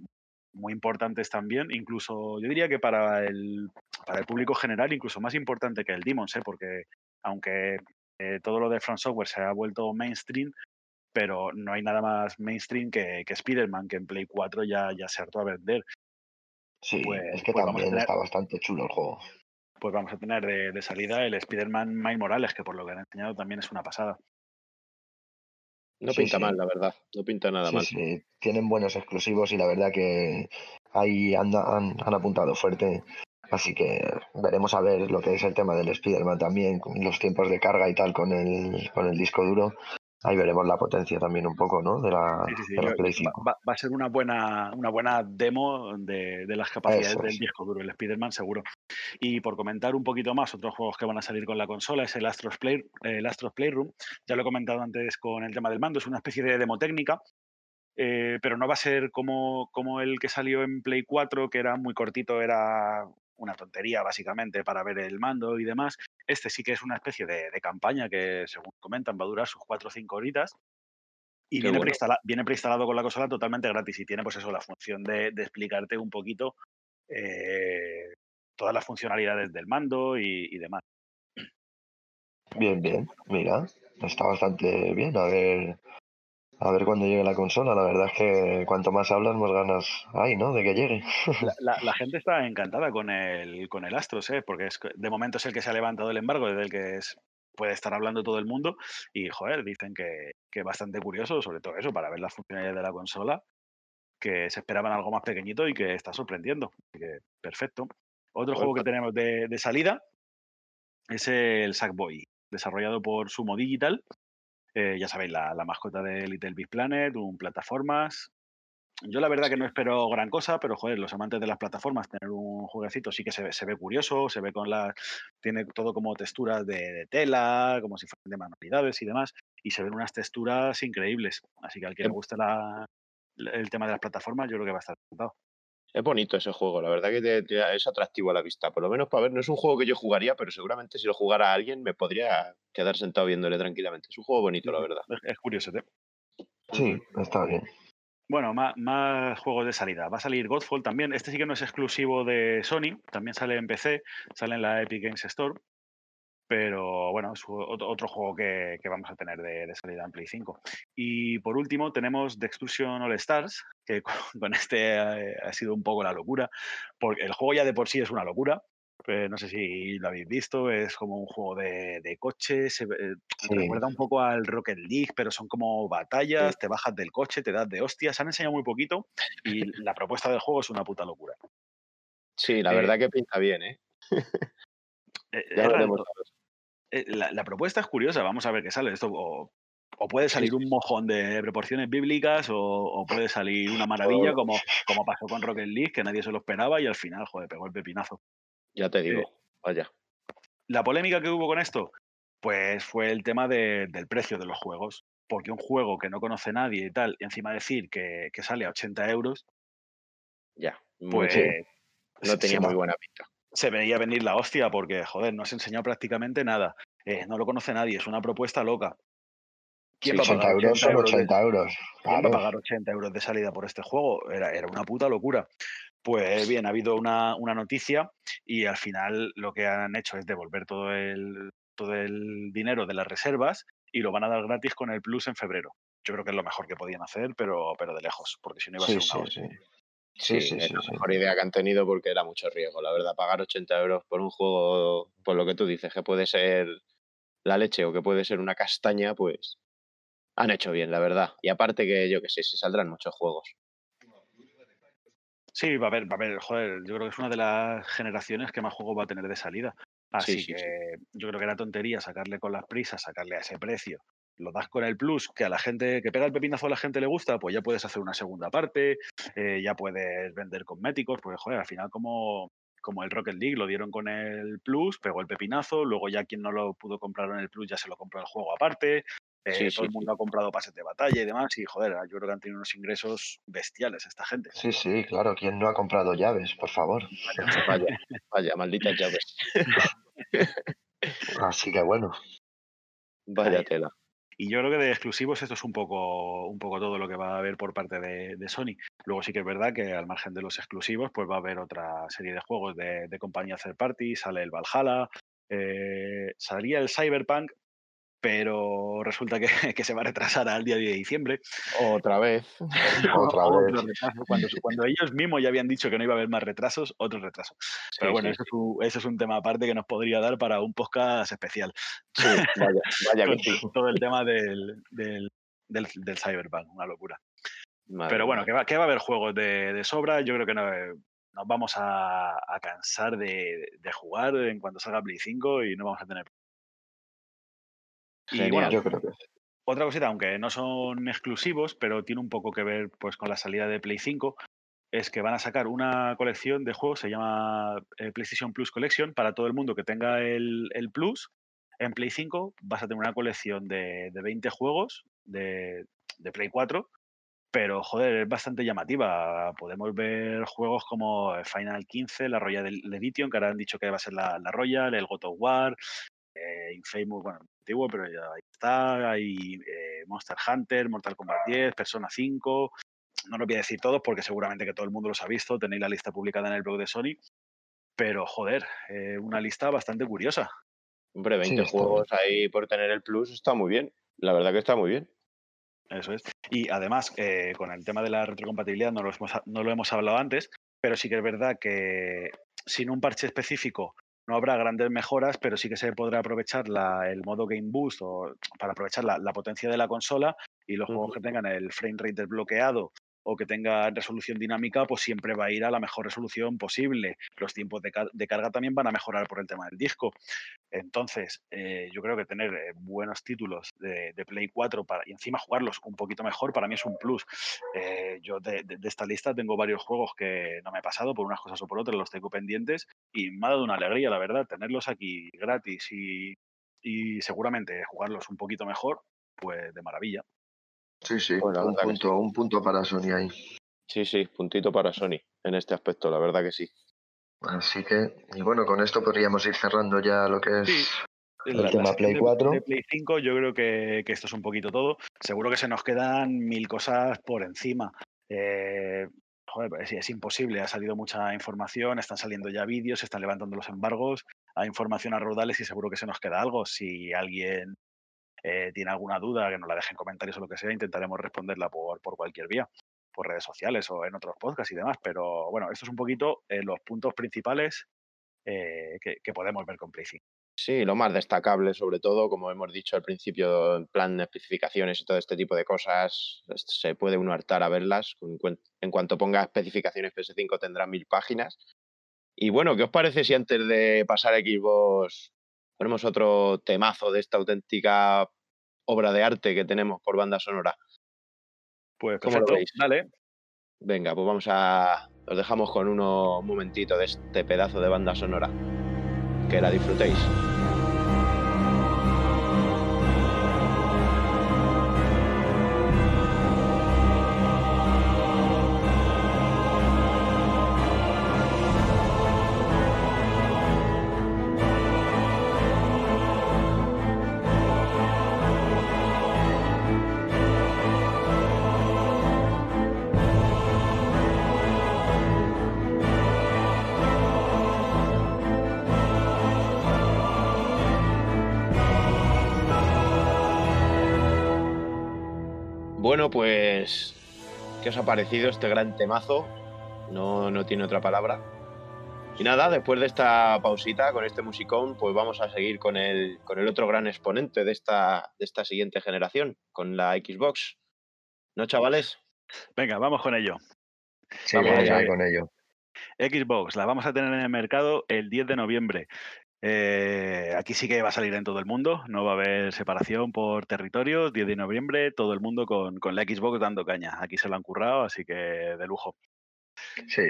muy importantes también, incluso yo diría que para el, para el público general, incluso más importante que el Demons, ¿eh? porque aunque eh, todo lo de Front Software se ha vuelto mainstream, pero no hay nada más mainstream que, que Spider-Man, que en Play 4 ya, ya se hartó a vender. Sí, pues, es que pues también está bastante chulo el juego. Pues vamos a tener de, de salida el Spider-Man Miles Morales, que por lo que han enseñado también es una pasada. No pinta mal, la verdad. No pinta nada mal. Sí, tienen buenos exclusivos y la verdad que ahí han, han, apuntado fuerte. Así que veremos a ver lo que es el tema del Spider-Man también, los tiempos de carga y tal con el, con el disco duro. Ahí veremos la potencia también un poco, ¿no? De la, Play 5. Va, a ser una buena, una buena demo de, las capacidades del disco duro, el Spider-Man seguro. Y por comentar un poquito más, otros juegos que van a salir con la consola es el Astros, Play, el Astros Playroom. Ya lo he comentado antes con el tema del mando, es una especie de demo técnica eh, pero no va a ser como, como el que salió en Play 4, que era muy cortito, era una tontería básicamente para ver el mando y demás. Este sí que es una especie de, campaña que, según comentan, va a durar sus 4 o 5 horitas. Y viene, viene, preinstalado con la consola totalmente gratis y tiene pues eso, la función de, explicarte un poquito eh, todas las funcionalidades del mando y, y, demás. Bien, bien, mira, está bastante bien. A ver, a ver cuándo llegue la consola. La verdad es que cuanto más hablan, más ganas hay, ¿no? De que llegue. La, *laughs* gente está encantada con el, con el Astros, ¿eh? Porque es, de momento es el que se ha levantado el embargo, desde el que es, puede estar hablando todo el mundo. Y, joder, dicen que, que bastante curioso, sobre todo eso, para ver las funcionalidades de la consola, que se esperaban algo más pequeñito y que está sorprendiendo. Así que, perfecto. Otro juego que tenemos de, de salida es el Sackboy, desarrollado por Sumo Digital eh, ya sabéis, la, mascota de Little Big Planet, un plataformas. Yo la verdad que no espero gran cosa, pero joder, los amantes de las plataformas, tener un jueguecito sí que se, se ve curioso, se ve con las. Tiene todo como texturas de, tela, como si fueran de manualidades y demás, y se ven unas texturas increíbles. Así que al que le em guste la, el tema de las plataformas, yo creo que va a estar encantado. Es bonito ese juego, la verdad que es atractivo a la vista. Por lo menos para ver, no es un juego que yo jugaría, pero seguramente si lo jugara alguien me podría quedar sentado viéndole tranquilamente. Es un juego bonito, la verdad. Es, curioso, ¿eh? Sí, está bien. Bueno, más, juegos de salida. Va a salir Godfall también. Este sí que no es exclusivo de Sony, también sale en PC, sale en la Epic Games Store. Pero bueno, es otro juego que, vamos a tener de, salida en Play 5. Y por último tenemos The Extrusion All Stars, que con, *laughs* este ha, sido un poco la locura, porque el juego ya de por sí es una locura. Pues no sé si lo habéis visto, es como un juego de, de coche, se eh, recuerda un poco al Rocket League, pero son como batallas, te bajas del coche, te das de hostias, han enseñado muy poquito y la propuesta del juego es una puta locura. Sí, la verdad eh que pinta bien, ¿eh? *laughs* eh eh, la, propuesta es curiosa, vamos a ver qué sale. Esto o, puede salir un mojón de proporciones bíblicas o, puede salir una maravilla como, como pasó con Rocket League, que nadie se lo esperaba y al final, joder, pegó el pepinazo. Ya te digo, vaya. La polémica que hubo con esto, pues fue el tema del precio de los juegos. Porque un juego que no conoce nadie y tal, y encima decir que, sale a 80 euros, ya, pues no tenía muy buena pinta se veía venir la hostia porque, joder, no has enseñado prácticamente nada. Eh, no lo conoce nadie, es una propuesta loca. ¿Quién va a pagar euros 80 euros? ¿Quién va a pagar 80 euros de salida por este juego? Era, era una puta locura. Pues bien, ha habido una, una, noticia y al final lo que han hecho es devolver todo el, todo el dinero de las reservas y lo van a dar gratis con el Plus en febrero. Yo creo que es lo mejor que podían hacer, pero, pero de lejos, porque si no iba a ser una sí, Sí, sí, es la mejor idea que han tenido porque era mucho riesgo, la verdad. Pagar 80 euros por un juego, por lo que tú dices, que puede ser la leche o que puede ser una castaña, pues han hecho bien, la verdad. Y aparte que yo que sé, se saldrán muchos juegos. Sí, va a haber, va a haber, joder, yo creo que es una de las generaciones que más juegos va a tener de salida. Así que yo creo que era tontería sacarle con las prisas, sacarle a ese precio lo das con el plus, que a la gente, que pega el pepinazo a la gente le gusta, pues ya puedes hacer una segunda parte, eh, ya puedes vender cosméticos, porque joder, al final como, como el Rocket League lo dieron con el plus, pegó el pepinazo, luego ya quien no lo pudo comprar en el plus ya se lo compró el juego aparte, eh, todo el mundo ha comprado pases de batalla y demás, y joder, yo creo que han tenido unos ingresos bestiales esta gente. Sí, sí, claro, ¿quién no ha comprado llaves, por favor? Vaya, vaya, malditas llaves. *laughs* Así que bueno. Vaya tela. Y yo creo que de exclusivos esto es un poco, un poco todo lo que va a haber por parte de, Sony. Luego sí que es verdad que al margen de los exclusivos, pues va a haber otra serie de juegos de, de compañía third party, sale el Valhalla, eh, salía el Cyberpunk, pero resulta *laughs* que, se va a retrasar al día de diciembre. Otra vez. *laughs* Otra vez. Cuando, ellos mismos ya habían dicho que no iba a haber más retrasos, otro retraso. Pero bueno, Eso, es un, tema aparte que nos podría dar para un podcast especial. Sí, vaya, vaya *laughs* Todo el tema del, del, del, Cyberpunk, una locura. pero bueno, que va, que va, a haber juegos de, sobra. Yo creo que no, nos vamos a, cansar de, de, jugar en cuanto salga Play 5 y no vamos a tener y bueno, yo creo que otra cosita, aunque no son exclusivos, pero tiene un poco que ver pues, con la salida de Play 5, es que van a sacar una colección de juegos, se llama eh, PlayStation Plus Collection, para todo el mundo que tenga el, Plus. En Play 5 vas a tener una colección de, 20 juegos de, Play 4, pero joder, es bastante llamativa. Podemos ver juegos como Final 15, la Royal Edition, que ahora han dicho que va a ser la, la Royal, el God of War, eh, Infamous, bueno, antiguo, pero ya ahí está. Hay eh, Monster Hunter, Mortal Kombat 10, Persona 5. No lo voy a decir todos porque seguramente que todo el mundo los ha visto. Tenéis la lista publicada en el blog de Sony. Pero, joder, eh, una lista bastante curiosa. Hombre, 20 juegos ahí por tener el plus está muy bien. La verdad que está muy bien. Eso es. Y además, eh, con el tema de la retrocompatibilidad, no lo, hemos, no lo hemos hablado antes, pero sí que es verdad que sin un parche específico no habrá grandes mejoras, pero sí que se podrá aprovechar el modo Game Boost o, para aprovechar la, potencia de la consola y los juegos que tengan el frame rate desbloqueado o que tenga resolución dinámica, pues siempre va a ir a la mejor resolución posible. Los tiempos de, carga también van a mejorar por el tema del disco. Entonces, eh, yo creo que tener eh, buenos títulos de, Play 4 para, y encima jugarlos un poquito mejor, para mí es un plus. Eh, yo de, esta lista tengo varios juegos que no me he pasado por unas cosas o por otras, los tengo pendientes y me ha dado una alegría, la verdad, tenerlos aquí gratis y, y seguramente jugarlos un poquito mejor, pues de maravilla. Sí, sí, un, punto, un punto para Sony ahí. Sí, sí, puntito para Sony en este aspecto, la verdad que sí. Así que, y bueno, con esto podríamos ir cerrando ya lo que es el tema Play 4. De Play 5 yo creo que, esto es un poquito todo. Seguro que se nos quedan mil cosas por encima. Eh, joder, es, es imposible, ha salido mucha información, están saliendo ya vídeos, se están levantando los embargos, hay información a rodales y seguro que se nos queda algo. Si alguien eh, tiene alguna duda, que nos la deje en comentarios o lo que sea, intentaremos responderla por, por cualquier vía, por redes sociales o en otros podcasts y demás. Pero bueno, esto es un poquito eh, los puntos principales eh, que, podemos ver con Play Sí, lo más destacable, sobre todo, como hemos dicho al principio, en plan de especificaciones y todo este tipo de cosas, se puede uno hartar a verlas. En cuanto ponga especificaciones PS5 tendrá mil páginas. Y bueno, ¿qué os parece si antes de pasar a Xbox ponemos otro temazo de esta auténtica obra de arte que tenemos por banda sonora. Pues ¿Cómo lo veis? Dale. Venga, pues vamos a. Os dejamos con uno momentito de este pedazo de banda sonora. Que la disfrutéis. ¿Qué os ha parecido este gran temazo? No, no tiene otra palabra. Y nada, después de esta pausita con este musicón, pues vamos a seguir con el, con el otro gran exponente de esta, de esta siguiente generación, con la Xbox. ¿No, chavales? Venga, vamos con ello. Sí, vamos, a ir con ello. Xbox, la vamos a tener en el mercado el 10 de noviembre. Eh, aquí sí que va a salir en todo el mundo, no va a haber separación por territorios. 10 de noviembre, todo el mundo con, la Xbox dando caña. Aquí se lo han currado, así que de lujo. Sí,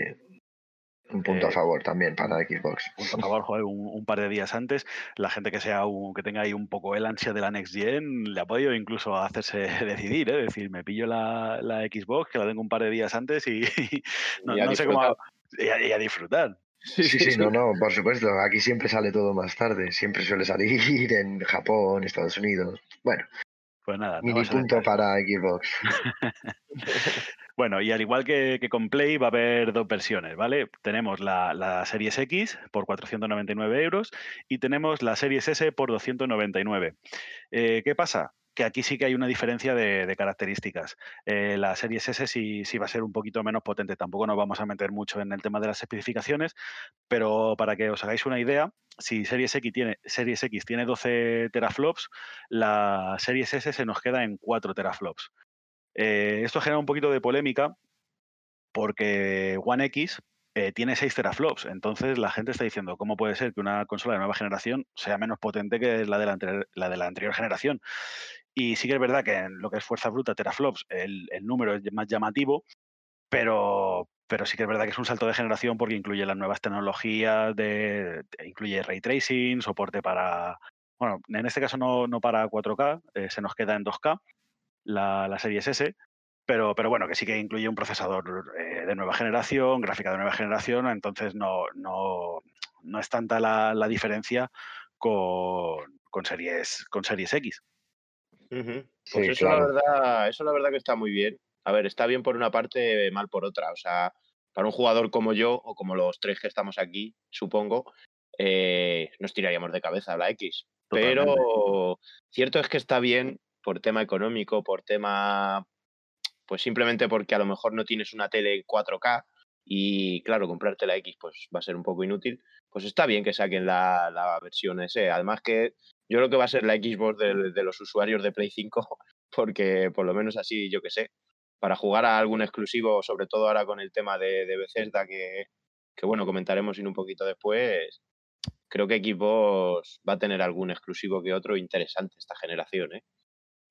un punto a eh, favor también para Xbox. Un punto a favor, joder, un, par de días antes. La gente que sea que tenga ahí un poco el ansia de la Next Gen le ha podido incluso hacerse *laughs* decidir, ¿eh? decir, me pillo la, Xbox, que la tengo un par de días antes y, *laughs* no, sé cómo. y a disfrutar. Sí, sí, sí, no, no, por supuesto. Aquí siempre sale todo más tarde. Siempre suele salir en Japón, Estados Unidos. Bueno, pues nada. Mini punto para Xbox. *laughs* bueno, y al igual que, con Play, va a haber dos versiones, ¿vale? Tenemos la, la Series X por 499 euros y tenemos la Series S por 299. Eh, ¿Qué pasa? Que aquí sí que hay una diferencia de, características. Eh, la serie S sí, va a ser un poquito menos potente. Tampoco nos vamos a meter mucho en el tema de las especificaciones, pero para que os hagáis una idea, si Series X tiene, X tiene 12 teraflops, la Series S se nos queda en 4 teraflops. Eh, esto genera un poquito de polémica porque One X eh, tiene 6 teraflops. Entonces la gente está diciendo, ¿cómo puede ser que una consola de nueva generación sea menos potente que la de la, la de la anterior generación? Y sí que es verdad que en lo que es fuerza bruta, teraflops, el, el número es más llamativo, pero, pero sí que es verdad que es un salto de generación porque incluye las nuevas tecnologías, de, incluye ray tracing, soporte para, bueno, en este caso no, no para 4K, eh, se nos queda en 2K la, la serie S, pero, pero bueno, que sí que incluye un procesador eh, de nueva generación, gráfica de nueva generación, entonces no, no, no es tanta la, la diferencia con, con, series, con series X. Uh -huh. Pues sí, eso, claro. la verdad, eso la verdad que está muy bien. A ver, está bien por una parte, mal por otra. O sea, para un jugador como yo, o como los tres que estamos aquí, supongo, eh, nos tiraríamos de cabeza a la X. Totalmente. Pero cierto es que está bien por tema económico, por tema pues simplemente porque a lo mejor no tienes una tele 4K y claro, comprarte la X pues va a ser un poco inútil, pues está bien que saquen la, la versión S. Además que yo creo que va a ser la Xbox de, los usuarios de Play 5, *laughs* porque por lo menos así, yo que sé, para jugar a algún exclusivo, sobre todo ahora con el tema de, de Bethesda, que, que bueno, comentaremos en un poquito después, creo que Xbox va a tener algún exclusivo que otro interesante esta generación, ¿eh?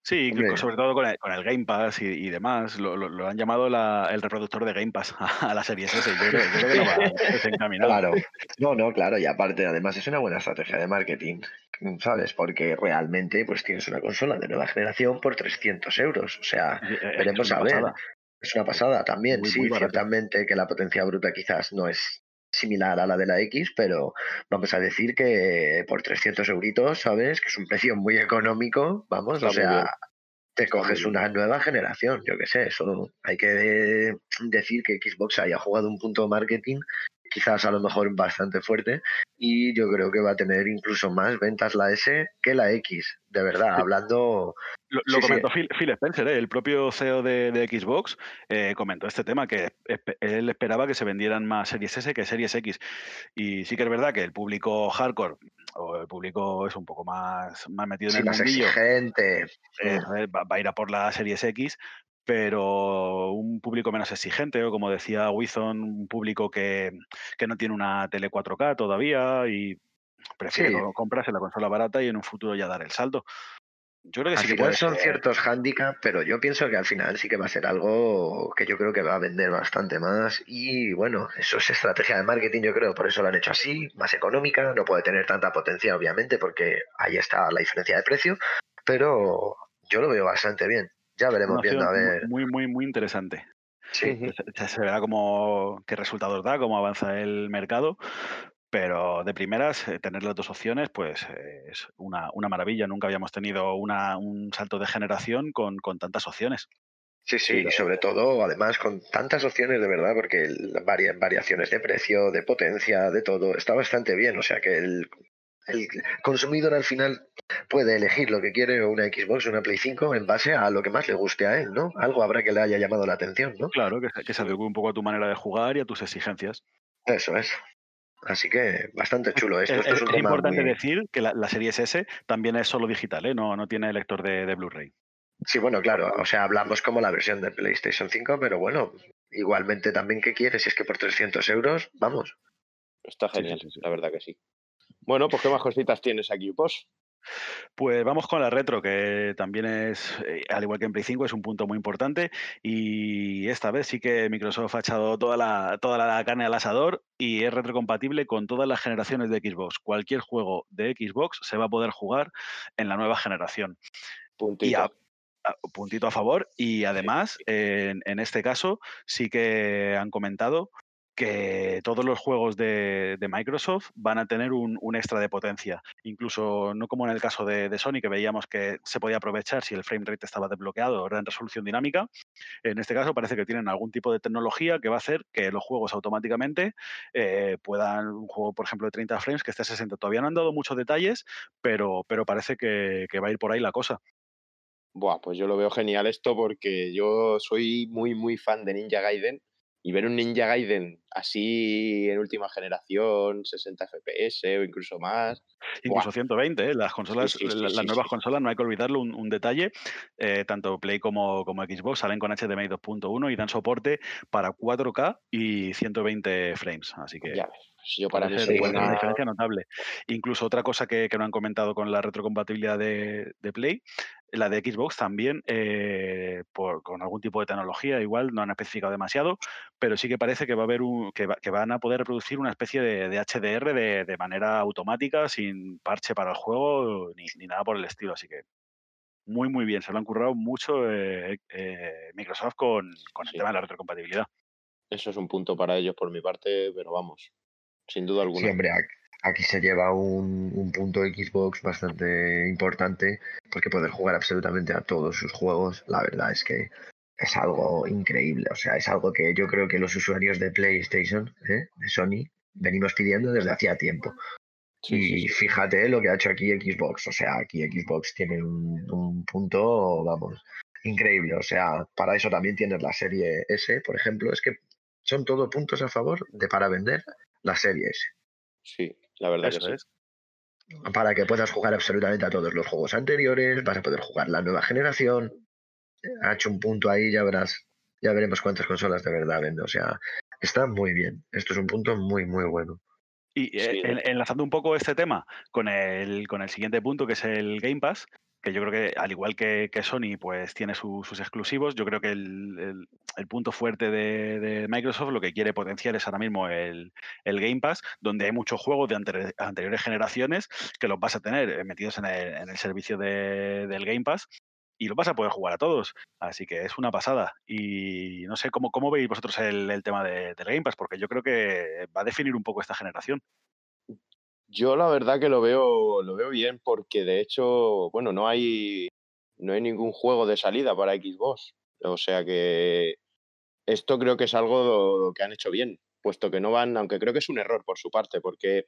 Sí, Hombre. sobre todo con el, con el, Game Pass y, y demás. Lo, lo, lo, han llamado la, el reproductor de Game Pass a, *laughs* a la serie S. Yo creo, yo creo que lo va. *laughs* Claro. No, no, claro. Y aparte, además, es una buena estrategia de marketing, ¿sabes? Porque realmente pues tienes una consola de nueva generación por 300 euros. O sea, es veremos a ver. Pasada. Es una pasada también, muy, sí, muy ciertamente que la potencia bruta quizás no es similar a la de la X, pero vamos a decir que por 300 euritos, ¿sabes? Que es un precio muy económico, vamos, Está o sea, te coges una nueva generación, yo qué sé, eso hay que decir que Xbox haya jugado un punto de marketing quizás a lo mejor bastante fuerte y yo creo que va a tener incluso más ventas la S que la X, de verdad, hablando... Lo, lo sí, comentó sí. Phil, Phil, Spencer, ¿eh? el propio CEO de, de Xbox, eh, comentó este tema, que él esperaba que se vendieran más Series S que Series X. Y sí que es verdad que el público hardcore, o el público es un poco más, más metido en el más mundillo, exigente. Eh, va, va, a ir a por la Series X, pero un público menos exigente, o como decía Wizon, un público que, que, no tiene una tele 4K todavía y prefiere sí. comprarse la consola barata y en un futuro ya dar el salto. Yo creo que al sí final que son ser. ciertos hándicaps, pero yo pienso que al final sí que va a ser algo que yo creo que va a vender bastante más. Y bueno, eso es estrategia de marketing, yo creo, por eso lo han hecho así, más económica, no puede tener tanta potencia, obviamente, porque ahí está la diferencia de precio, pero yo lo veo bastante bien. Ya veremos viendo a ver. Muy, muy, muy interesante. Sí. Se, se, verá cómo, qué resultados da, cómo avanza el mercado. Pero de primeras, eh, tener las dos opciones, pues eh, es una, una, maravilla. Nunca habíamos tenido una, un salto de generación con, con tantas opciones. Sí, sí, y sobre todo, además, con tantas opciones de verdad, porque varias variaciones de precio, de potencia, de todo, está bastante bien. O sea que el, el consumidor al final puede elegir lo que quiere o una Xbox o una Play 5 en base a lo que más le guste a él, ¿no? Algo habrá que le haya llamado la atención, ¿no? Claro, que, que se adecue un poco a tu manera de jugar y a tus exigencias. Eso es. Así que bastante chulo esto. Es, esto es, es importante muy... decir que la, la, serie S también es solo digital, ¿eh? no, no tiene lector de, de Blu-ray. Sí, bueno, claro, o sea, hablamos como la versión de PlayStation 5, pero bueno, igualmente también, ¿qué quieres? Si es que por 300 euros, vamos. Está genial, sí, sí, sí. la verdad que sí. Bueno, pues qué más cositas tienes aquí, Pos. Pues vamos con la retro, que también es, eh, al igual que en Play 5, es un punto muy importante. Y esta vez sí que Microsoft ha echado toda la, toda la carne al asador y es retrocompatible con todas las generaciones de Xbox. Cualquier juego de Xbox se va a poder jugar en la nueva generación. Puntito. Y a, a, puntito a favor. Y además, en, en este caso, sí que han comentado que todos los juegos de, Microsoft van a tener un, un, extra de potencia. Incluso no como en el caso de, de, Sony, que veíamos que se podía aprovechar si el frame rate estaba desbloqueado o era en resolución dinámica. En este caso parece que tienen algún tipo de tecnología que va a hacer que los juegos automáticamente eh, puedan, un juego por ejemplo de 30 frames que esté a 60. Todavía no han dado muchos detalles, pero, pero parece que, que va a ir por ahí la cosa. Buah, pues yo lo veo genial esto porque yo soy muy, muy fan de Ninja Gaiden y ver un Ninja Gaiden así en última generación, 60 FPS o incluso más. Incluso ¡buah! 120, ¿eh? las consolas, sí, sí, sí, las nuevas consolas, no hay que olvidarlo, un, un detalle, eh, tanto Play como, como, Xbox salen con HDMI 2.1 y dan soporte para 4K y 120 frames, así que... Ya yo para mí ser buena... una diferencia notable. Incluso otra cosa que, que, no han comentado con la retrocompatibilidad de, de Play la de Xbox también, eh, con algún tipo de tecnología, igual no han especificado demasiado, pero sí que parece que va a haber un, que, van a poder reproducir una especie de, HDR de, manera automática, sin parche para el juego ni, nada por el estilo. Así que muy, muy bien. Se lo han currado mucho eh, eh, Microsoft con, el tema de la retrocompatibilidad. Eso es un punto para ellos por mi parte, pero vamos, sin duda alguna. Siempre aquí se lleva un, un, punto Xbox bastante importante porque poder jugar absolutamente a todos sus juegos, la verdad es que es algo increíble. O sea, es algo que yo creo que los usuarios de PlayStation, ¿eh? de Sony, venimos pidiendo desde hacía tiempo. y fíjate lo que ha hecho aquí Xbox. O sea, aquí Xbox tiene un, un, punto, vamos, increíble. O sea, para eso también tienes la serie S, por ejemplo. Es que son todos puntos a favor de para vender la serie S. Sí, la verdad que es. Para que puedas jugar absolutamente a todos los juegos anteriores, vas a poder jugar la nueva generación. Ha hecho un punto ahí, ya verás, ya veremos cuántas consolas de verdad vende. O sea, está muy bien. Esto es un punto muy, muy bueno. Y eh, enlazando un poco este tema con el, con el siguiente punto, que es el Game Pass, que yo creo que al igual que, Sony pues tiene sus exclusivos, yo creo que el, punto fuerte de, Microsoft lo que quiere potenciar es ahora mismo el, Game Pass, donde hay muchos juegos de anteriores generaciones que los vas a tener eh, metidos en el, servicio del Game Pass y los vas a poder jugar a todos. Así que es una pasada. Y no sé cómo, cómo veis vosotros el, tema del Game Pass, porque yo creo que va a definir un poco esta generación. Yo la verdad que lo veo, lo veo bien porque de hecho, bueno, no hay, no hay ningún juego de salida para Xbox. O sea que esto creo que es algo que han hecho bien, puesto que no van, aunque creo que es un error por su parte, porque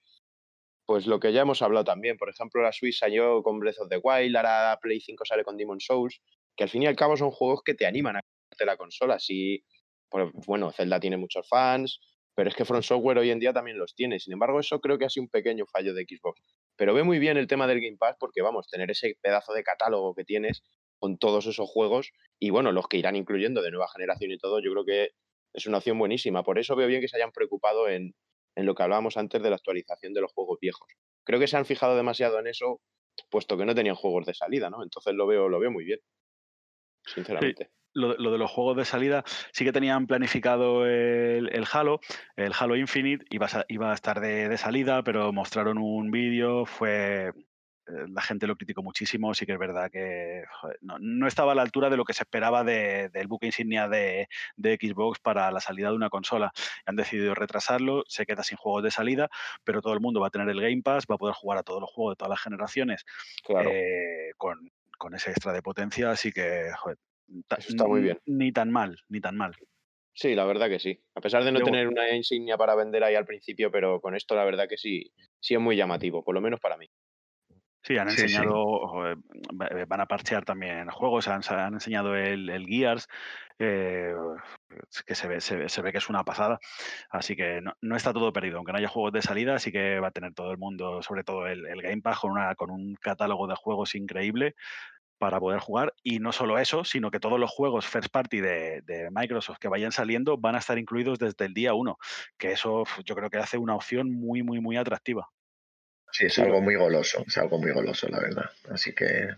pues lo que ya hemos hablado también, por ejemplo, la Switch salió con Breath of the Wild, ahora Play 5 sale con Demon Souls, que al fin y al cabo son juegos que te animan a la consola. Si, pues, bueno, Zelda tiene muchos fans, pero es que Front Software hoy en día también los tiene. Sin embargo, eso creo que ha sido un pequeño fallo de Xbox. Pero ve muy bien el tema del Game Pass porque, vamos, tener ese pedazo de catálogo que tienes con todos esos juegos y, bueno, los que irán incluyendo de nueva generación y todo, yo creo que es una opción buenísima. Por eso veo bien que se hayan preocupado en, lo que hablábamos antes de la actualización de los juegos viejos. Creo que se han fijado demasiado en eso, puesto que no tenían juegos de salida, ¿no? Entonces lo veo, lo veo muy bien, sinceramente lo, de los juegos de salida, sí que tenían planificado el, Halo, el Halo Infinite, iba a, iba a estar de, salida, pero mostraron un vídeo, fue eh, la gente lo criticó muchísimo, sí que es verdad que no, estaba a la altura de lo que se esperaba del buque insignia de, Xbox para la salida de una consola. Han decidido retrasarlo, se queda sin juegos de salida, pero todo el mundo va a tener el Game Pass, va a poder jugar a todos los juegos de todas las generaciones eh, con, con, ese extra de potencia, así que joder, está muy bien. Ni tan mal, ni tan mal. Sí, la verdad que sí. A pesar de no tener una insignia para vender ahí al principio, pero con esto la verdad que sí, sí es muy llamativo, por lo menos para mí. Sí, han enseñado, van a parchear también juegos, han, han enseñado el, el Gears, eh, que se ve, se, ve que es una pasada. Así que no, está todo perdido. Aunque no haya juegos de salida, sí que va a tener todo el mundo, sobre todo el, el Game Pass, con, una, con un catálogo de juegos increíble para poder jugar. Y no solo eso, sino que todos los juegos first party de, Microsoft que vayan saliendo van a estar incluidos desde el día 1, que eso yo creo que hace una opción muy, muy, muy atractiva. Sí, es algo muy goloso, es algo muy goloso, la verdad. Así que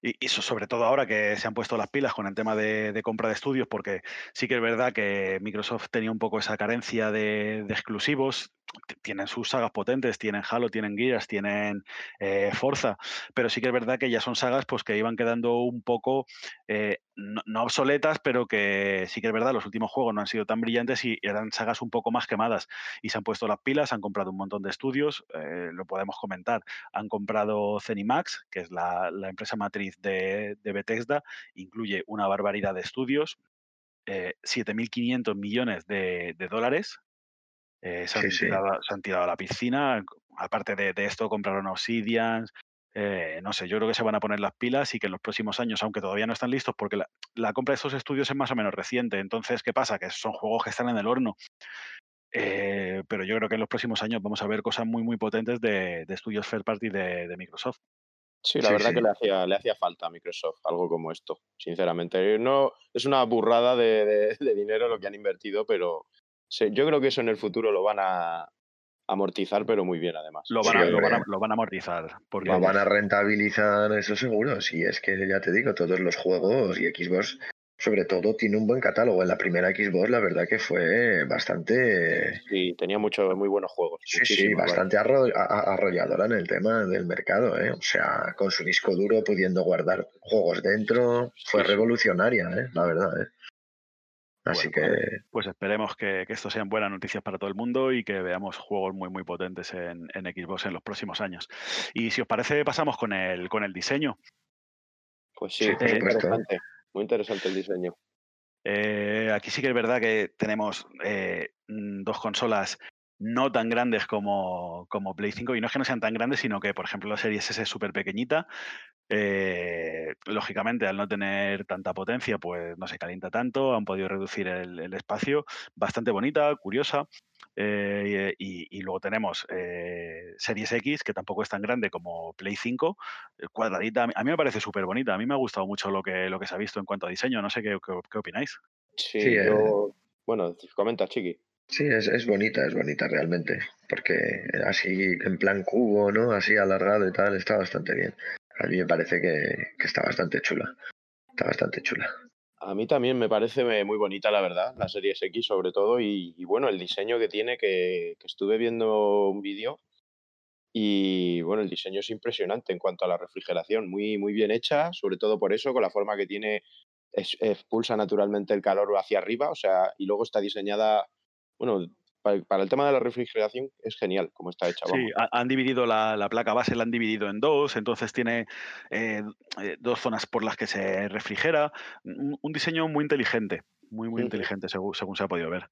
y eso sobre todo ahora que se han puesto las pilas con el tema de, compra de estudios, porque sí que es verdad que Microsoft tenía un poco esa carencia de, exclusivos. Tienen sus sagas potentes, tienen Halo, tienen Gears, tienen eh, Forza, pero sí que es verdad que ya son sagas pues, que iban quedando un poco, eh, no, obsoletas, pero que sí que es verdad, los últimos juegos no han sido tan brillantes y eran sagas un poco más quemadas. Y se han puesto las pilas, han comprado un montón de estudios, eh, lo podemos comentar. Han comprado Zenimax, que es la empresa matriz de, Bethesda incluye una barbaridad de estudios, 7.500 eh, millones de, dólares. Eh, se, han tirado, a la piscina. Aparte de, esto, compraron Obsidian. Eh, no sé, yo creo que se van a poner las pilas y que en los próximos años, aunque todavía no están listos, porque la, compra de estos estudios es más o menos reciente. Entonces, ¿qué pasa? Que son juegos que están en el horno. pero yo creo que en los próximos años vamos a ver cosas muy, muy potentes de, estudios third party de Microsoft. Sí, la verdad que le hacía, le hacía falta a Microsoft algo como esto, sinceramente. No, es una burrada de, dinero lo que han invertido, pero yo creo que eso en el futuro lo van a, amortizar, pero muy bien además. Lo van, a, lo van, a, amortizar. Porque... Lo van a rentabilizar, eso seguro. Si es que ya te digo, todos los juegos y Xbox sobre todo tiene un buen catálogo. En la primera Xbox, la verdad que fue bastante. Sí, tenía muchos muy buenos juegos. Sí, sí, bastante arrolladora en el tema del mercado. ¿eh? O sea, con su disco duro pudiendo guardar juegos dentro, fue revolucionaria, ¿eh? la verdad. ¿eh? Así que. Pues esperemos que, esto sean buenas noticias para todo el mundo y que veamos juegos muy, muy potentes en, en Xbox en los próximos años. Y si os parece, pasamos con el, con el diseño. Pues sí, sí interesante. Muy interesante el diseño. Eh, aquí sí que es verdad que tenemos eh, mm, dos consolas no tan grandes como, como, Play 5, y no es que no sean tan grandes, sino que, por ejemplo, la serie S es súper pequeñita. Eh, lógicamente, al no tener tanta potencia, pues no se calienta tanto, han podido reducir el espacio. Bastante bonita, curiosa. Eh, y, luego tenemos eh, Series X, que tampoco es tan grande como Play 5, eh, cuadradita. A mí me parece súper bonita. A mí me ha gustado mucho lo que, lo que se ha visto en cuanto a diseño. No sé qué, qué, opináis. Sí, yo... Bueno, comenta, Chiqui. Sí, es, es, bonita, es bonita realmente. Porque así en plan cubo, ¿no? Así alargado y tal, está bastante bien. A mí me parece que, que está bastante chula. Está bastante chula. A mí también me parece muy bonita, la verdad, la serie X sobre todo, y, bueno, el diseño que tiene, que, estuve viendo un vídeo, y bueno, el diseño es impresionante en cuanto a la refrigeración, muy, muy bien hecha, sobre todo por eso, con la forma que tiene, expulsa naturalmente el calor hacia arriba, o sea, y luego está diseñada, bueno, para, el tema de la refrigeración es genial como está hecha. Sí, han dividido la, placa base, la han dividido en dos, entonces tiene eh, eh, dos zonas por las que se refrigera. Un, diseño muy inteligente, muy, muy inteligente según, según, se ha podido ver.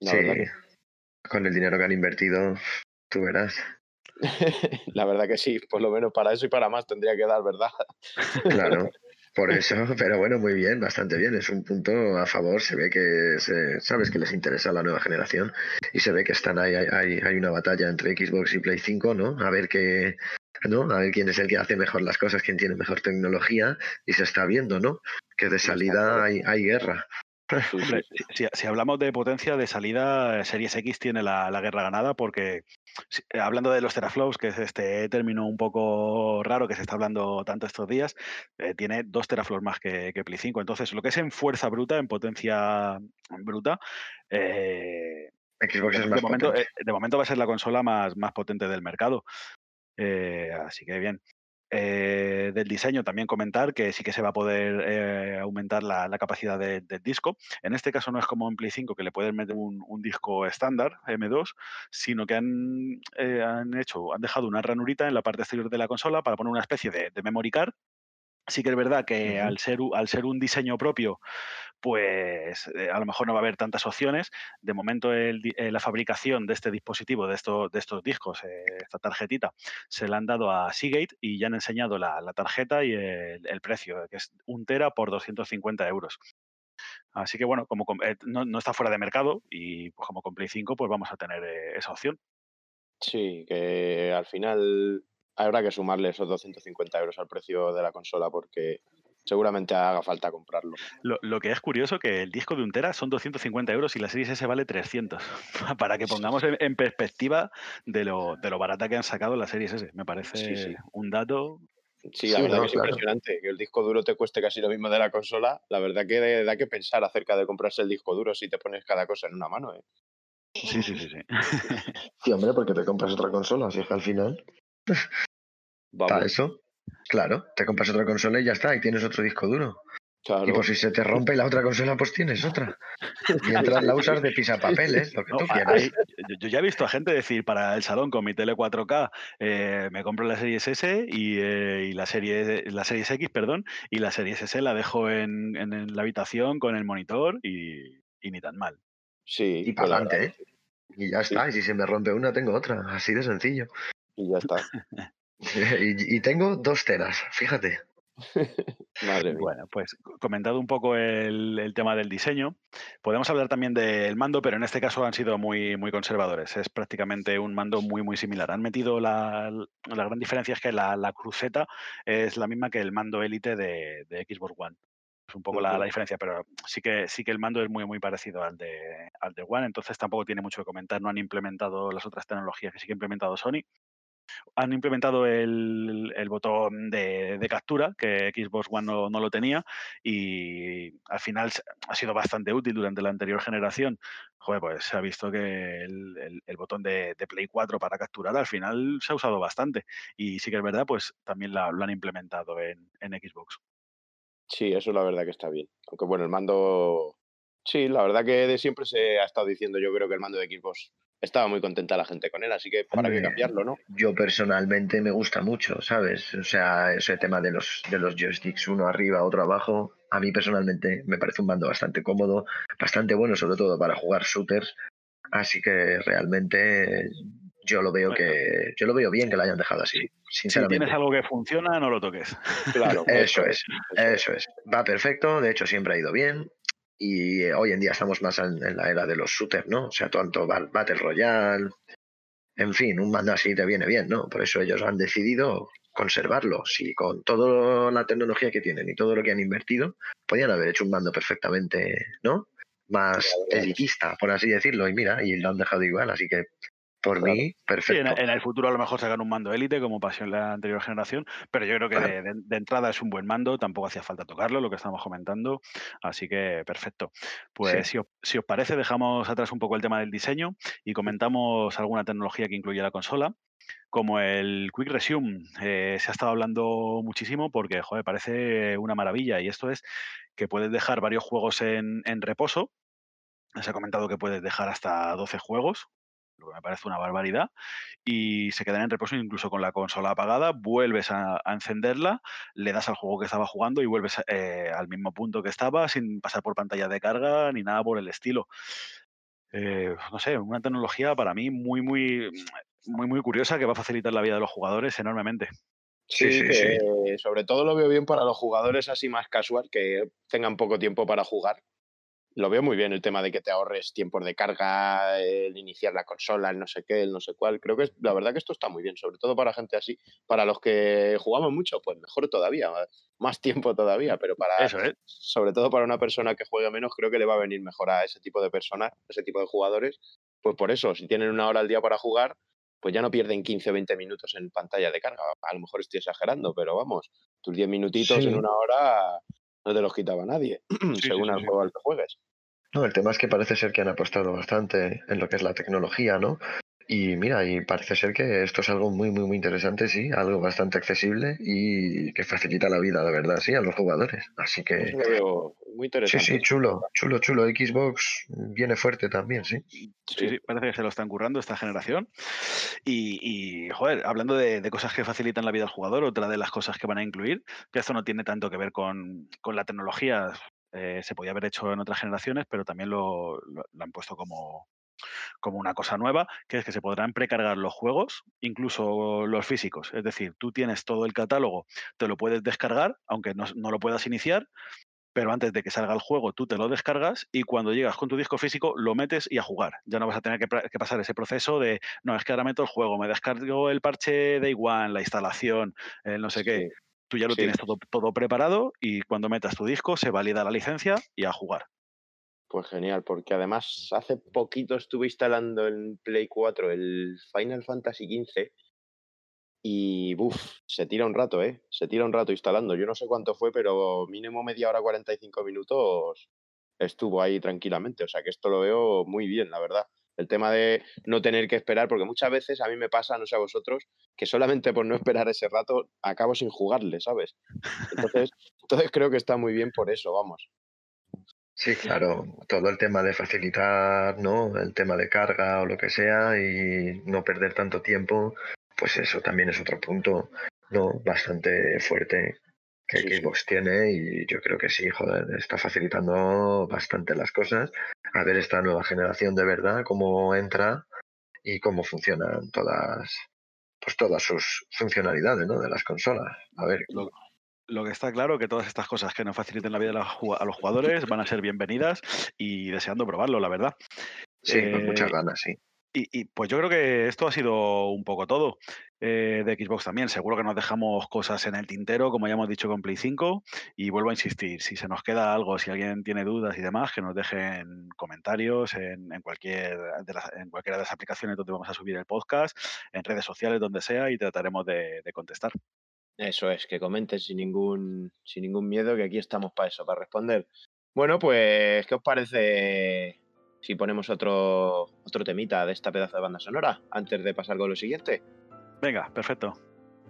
sí, con el dinero que han invertido, tú verás. *laughs* la verdad que sí, por lo menos para eso y para más tendría que dar, ¿verdad? claro. Por eso, *laughs* pero bueno, muy bien, bastante bien. Es un punto a favor. Se ve que se, sabes que les interesa la nueva generación y se ve que están ahí, hay, hay una batalla entre Xbox y Play 5, ¿no? A ver qué, ¿no? A ver quién es el que hace mejor las cosas, quién tiene mejor tecnología y se está viendo, ¿no? Que de salida hay, hay guerra. *laughs* si, hablamos de potencia de salida, Series X tiene la, guerra ganada porque, eh, hablando de los teraflops, que es este término un poco raro que se está hablando tanto estos días, eh, tiene dos teraflops más que, que, Play 5. Entonces, lo que es en fuerza bruta, en potencia bruta, eh, Xbox es más de, momento, de momento va a ser la consola más, más potente del mercado. así que bien. Eh, del diseño también comentar que sí que se va a poder eh, aumentar la, capacidad del disco. En este caso no es como en Play 5 que le pueden meter un, disco estándar M2, sino que han, eh, han, hecho, han dejado una ranurita en la parte exterior de la consola para poner una especie de, de memory card Sí que es verdad que al, ser, al ser un diseño propio, pues eh, a lo mejor no va a haber tantas opciones. De momento eh, la fabricación de este dispositivo, de, estos, discos, eh, esta tarjetita, se la han dado a Seagate y ya han enseñado la, tarjeta y el, precio, que es un tera por 250 euros. Así que bueno, como no, no, está fuera de mercado y pues como con Play 5, pues vamos a tener esa opción. Sí, que al final habrá que sumarle esos 250 euros al precio de la consola porque seguramente haga falta comprarlo. Lo, que es curioso que el disco de un tera son 250 euros y la serie S vale 300. *laughs* Para que pongamos en, perspectiva de lo, de lo barata que han sacado la serie S. Me parece un dato Sí, la verdad que es impresionante que el disco duro te cueste casi lo mismo de la consola. La verdad que da que pensar acerca de comprarse el disco duro si te pones cada cosa en una mano. ¿eh? Sí, sí, sí, sí. Sí, hombre, porque te compras otra consola, así que al final. Para eso. Claro, te compras otra consola y ya está, y tienes otro disco duro. Y por si se te rompe la otra consola, pues tienes otra. Mientras la usas de pisapapeles, *laughs* lo que tú quieras. yo ya he visto a gente decir para el salón con mi tele 4K, eh, me compro la serie S y, y, la serie la serie X, perdón, y la serie S la dejo en, en, la habitación con el monitor y, y ni tan mal. Sí. Y para adelante, ¿eh? Y ya está. Y si se me rompe una, tengo otra. Así de sencillo. Y ya está. *laughs* *laughs* y, tengo dos teras, fíjate. *laughs* Madre Bueno, pues comentado un poco el, tema del diseño, podemos hablar también del mando, pero en este caso han sido muy, muy conservadores. Es prácticamente un mando muy, muy similar. Han metido la, la gran diferencia es que la, cruceta es la misma que el mando élite de, Xbox One. Es un poco la, la, diferencia, pero sí que sí que el mando es muy muy parecido al de al de One, entonces tampoco tiene mucho que comentar. No han implementado las otras tecnologías que sí que ha implementado Sony. Han implementado el, el botón de, de, captura, que Xbox One no, no, lo tenía, y al final ha sido bastante útil durante la anterior generación. Joder, pues se ha visto que el, el, botón de, Play 4 para capturar al final se ha usado bastante. Y sí que es verdad, pues también la, lo han implementado en, en Xbox. Sí, eso es la verdad que está bien. Aunque bueno, el mando. Sí, la verdad que de siempre se ha estado diciendo, yo creo que el mando de equipos estaba muy contenta la gente con él, así que para qué cambiarlo, ¿no? Yo personalmente me gusta mucho, ¿sabes? O sea, ese tema de los, de los joysticks, uno arriba, otro abajo, a mí personalmente me parece un mando bastante cómodo, bastante bueno, sobre todo para jugar shooters. Así que realmente yo lo veo que yo lo veo bien que lo hayan dejado así. Sinceramente. Si tienes algo que funciona, no lo toques. Claro, *laughs* eso es, eso es. Va perfecto, de hecho siempre ha ido bien. Y hoy en día estamos más en, en la era de los shooters, ¿no? O sea, tanto Battle Royale, en fin, un mando así te viene bien, ¿no? Por eso ellos han decidido conservarlo. Si con toda la tecnología que tienen y todo lo que han invertido, podían haber hecho un mando perfectamente, ¿no? Más elitista, por así decirlo. Y mira, y lo han dejado igual, así que por claro. mí, perfecto. Sí, en, en, el futuro a lo mejor sacan un mando élite, como pasó en la anterior generación, pero yo creo que claro. de, de, entrada es un buen mando, tampoco hacía falta tocarlo, lo que estamos comentando, así que perfecto. Pues sí. si, os, si, os, parece, dejamos atrás un poco el tema del diseño y comentamos alguna tecnología que incluye la consola. Como el Quick Resume, eh, se ha estado hablando muchísimo porque, joder, parece una maravilla. Y esto es que puedes dejar varios juegos en, en reposo, se ha comentado que puedes dejar hasta 12 juegos, lo que me parece una barbaridad, y se quedan en reposo incluso con la consola apagada, vuelves a, a encenderla, le das al juego que estaba jugando y vuelves eh, al mismo punto que estaba sin pasar por pantalla de carga ni nada por el estilo. Eh, no sé, una tecnología para mí muy, muy, muy, muy curiosa que va a facilitar la vida de los jugadores enormemente. Sí, sí, sí, sí, sobre todo lo veo bien para los jugadores así más casual, que tengan poco tiempo para jugar lo veo muy bien el tema de que te ahorres tiempos de carga, el iniciar la consola, el no sé qué, el no sé cuál. Creo que es, la verdad que esto está muy bien, sobre todo para gente así. Para los que jugamos mucho, pues mejor todavía, más tiempo todavía, pero para Eso es. sobre todo para una persona que juegue menos, creo que le va a venir mejor a ese tipo de personas, ese tipo de jugadores. Pues por eso, si tienen una hora al día para jugar, pues ya no pierden 15 o 20 minutos en pantalla de carga. A lo mejor estoy exagerando, pero vamos, tus 10 minutitos sí. en una hora no te los quitaba nadie, *clears throat* sí, según sí, el juego al que juegues. No, el tema es que parece ser que han apostado bastante en lo que es la tecnología, ¿no? Y mira, y parece ser que esto es algo muy, muy, muy interesante, sí, algo bastante accesible y que facilita la vida, de verdad, sí, a los jugadores. Así que... Eso lo veo muy interesante. Sí, sí, chulo, chulo, chulo. Xbox viene fuerte también, sí. Sí, sí parece que se lo están currando esta generación. Y, y joder, hablando de, de, cosas que facilitan la vida al jugador, otra de las cosas que van a incluir, que esto no tiene tanto que ver con, con la tecnología, eh, se podía haber hecho en otras generaciones, pero también lo, lo, lo han puesto como, como una cosa nueva, que es que se podrán precargar los juegos, incluso los físicos. Es decir, tú tienes todo el catálogo, te lo puedes descargar, aunque no, no, lo puedas iniciar, pero antes de que salga el juego tú te lo descargas y cuando llegas con tu disco físico lo metes y a jugar. Ya no vas a tener que, que pasar ese proceso de, no, es que ahora meto el juego, me descargo el parche de One, la instalación, el no sé sí. qué. Tú ya lo sí. tienes todo, todo preparado y cuando metas tu disco se valida la licencia y a jugar. Pues genial, porque además hace poquito estuve instalando en Play 4 el Final Fantasy XV y uff, se tira un rato, ¿eh? Se tira un rato instalando. Yo no sé cuánto fue, pero mínimo media hora, 45 minutos estuvo ahí tranquilamente. O sea que esto lo veo muy bien, la verdad. El tema de no tener que esperar, porque muchas veces a mí me pasa, no sé a vosotros, que solamente por no esperar ese rato acabo sin jugarle, ¿sabes? Entonces, entonces creo que está muy bien por eso, vamos. Sí, claro, todo el tema de facilitar, ¿no? El tema de carga o lo que sea y no perder tanto tiempo, pues eso también es otro punto, ¿no? Bastante fuerte que sí, Xbox sí. tiene y yo creo que sí, joder, está facilitando bastante las cosas. A ver esta nueva generación de verdad, cómo entra y cómo funcionan todas, pues todas sus funcionalidades, ¿no? De las consolas. A ver. Lo, lo que está claro que todas estas cosas que nos faciliten la vida a los jugadores van a ser bienvenidas y deseando probarlo, la verdad. Sí, eh, con muchas ganas, sí. Y, y, pues yo creo que esto ha sido un poco todo. eh, de Xbox también. Seguro que nos dejamos cosas en el tintero, como ya hemos dicho con Play 5. Y vuelvo a insistir, si se nos queda algo, si alguien tiene dudas y demás, que nos dejen comentarios en, cualquier de las, en cualquiera de las aplicaciones donde vamos a subir el podcast, en redes sociales, donde sea, y trataremos de, contestar. Eso es, que comenten sin ningún, sin ningún miedo, que aquí estamos para eso, para responder. Bueno, pues, ¿qué os parece si ponemos otro, otro temita de esta pedazo de banda sonora antes de pasar con lo siguiente? Venga, perfecto.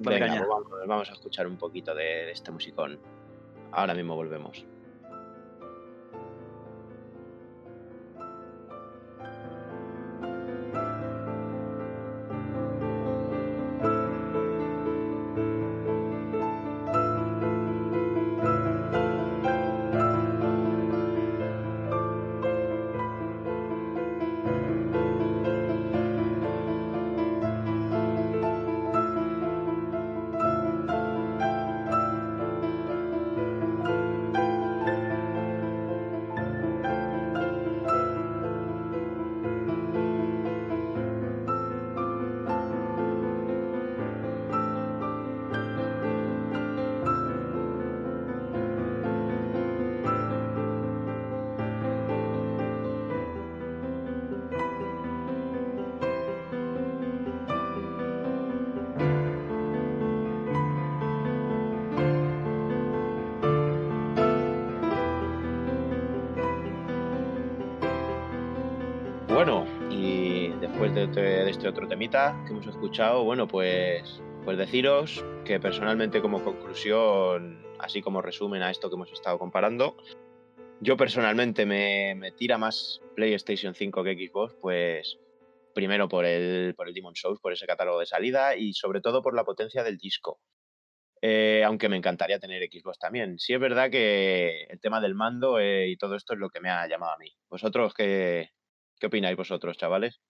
Venga, pues vamos, a escuchar un poquito de este musicón. Ahora mismo volvemos. Que hemos escuchado, bueno, pues, pues deciros que personalmente como conclusión, así como resumen a esto que hemos estado comparando, yo personalmente me, me tira más PlayStation 5 que Xbox, pues primero por el, por el Demon Souls, por ese catálogo de salida y sobre todo por la potencia del disco. Eh, aunque me encantaría tener Xbox también. Sí es verdad que el tema del mando eh, y todo esto es lo que me ha llamado a mí. ¿Vosotros qué, qué opináis vosotros, chavales?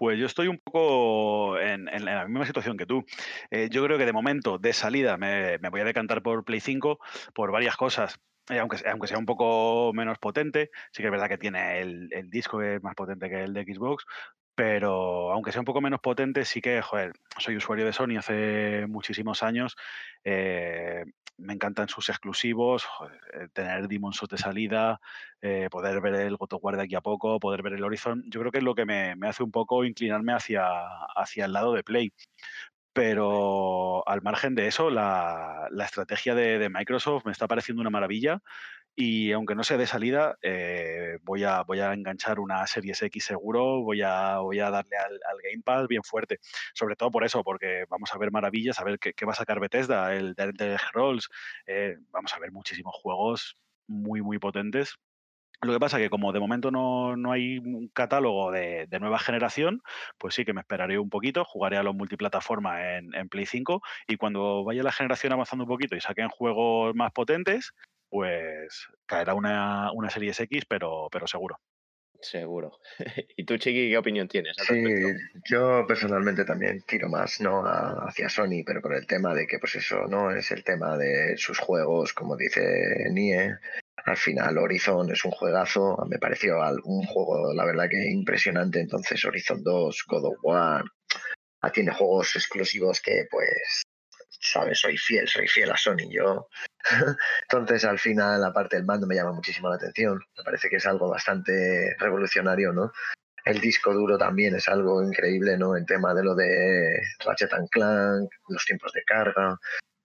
Pues yo estoy un poco en, la misma situación que tú. Eh, yo creo que de momento, de salida, me, voy a decantar por Play 5 por varias cosas. Eh, aunque, aunque, sea un poco menos potente, sí que es verdad que tiene el, el disco es más potente que el de Xbox, pero aunque sea un poco menos potente, sí que, joder, soy usuario de Sony hace muchísimos años. Eh, me encantan sus exclusivos, eh, tener Demon Souls de salida, eh, poder ver el God of de aquí a poco, poder ver el Horizon. Yo creo que es lo que me, hace un poco inclinarme hacia, hacia el lado de Play. Pero al margen de eso, la, estrategia de, Microsoft me está pareciendo una maravilla. Y aunque no sea de salida, eh, voy, a, voy a enganchar una Series X seguro, voy a, voy a darle al, Game Pass bien fuerte. Sobre todo por eso, porque vamos a ver maravillas, a ver qué, va a sacar Bethesda, el de Scrolls. Eh, vamos a ver muchísimos juegos muy, muy potentes. Lo que pasa es que como de momento no, hay un catálogo de, nueva generación, pues sí que me esperaré un poquito, jugaré a los multiplataformas en, en Play 5 y cuando vaya la generación avanzando un poquito y saquen juegos más potentes, pues caerá una, una Series X, pero, pero seguro. Seguro. *laughs* ¿Y tú, Chiqui, qué opinión tienes? sí, yo personalmente también tiro más no hacia Sony, pero por el tema de que, pues eso, no es el tema de sus juegos, como dice Nie. Al final, Horizon es un juegazo. Me pareció un juego, la verdad, que impresionante. Entonces, Horizon 2, God of War, ah, tiene juegos exclusivos que, pues, sabes, soy fiel, soy fiel a Sony. Yo *laughs* entonces, al final, la parte del mando me llama muchísimo la atención. Me parece que es algo bastante revolucionario, ¿no? El disco duro también es algo increíble, ¿no? El tema de lo de Ratchet and Clank, los tiempos de carga.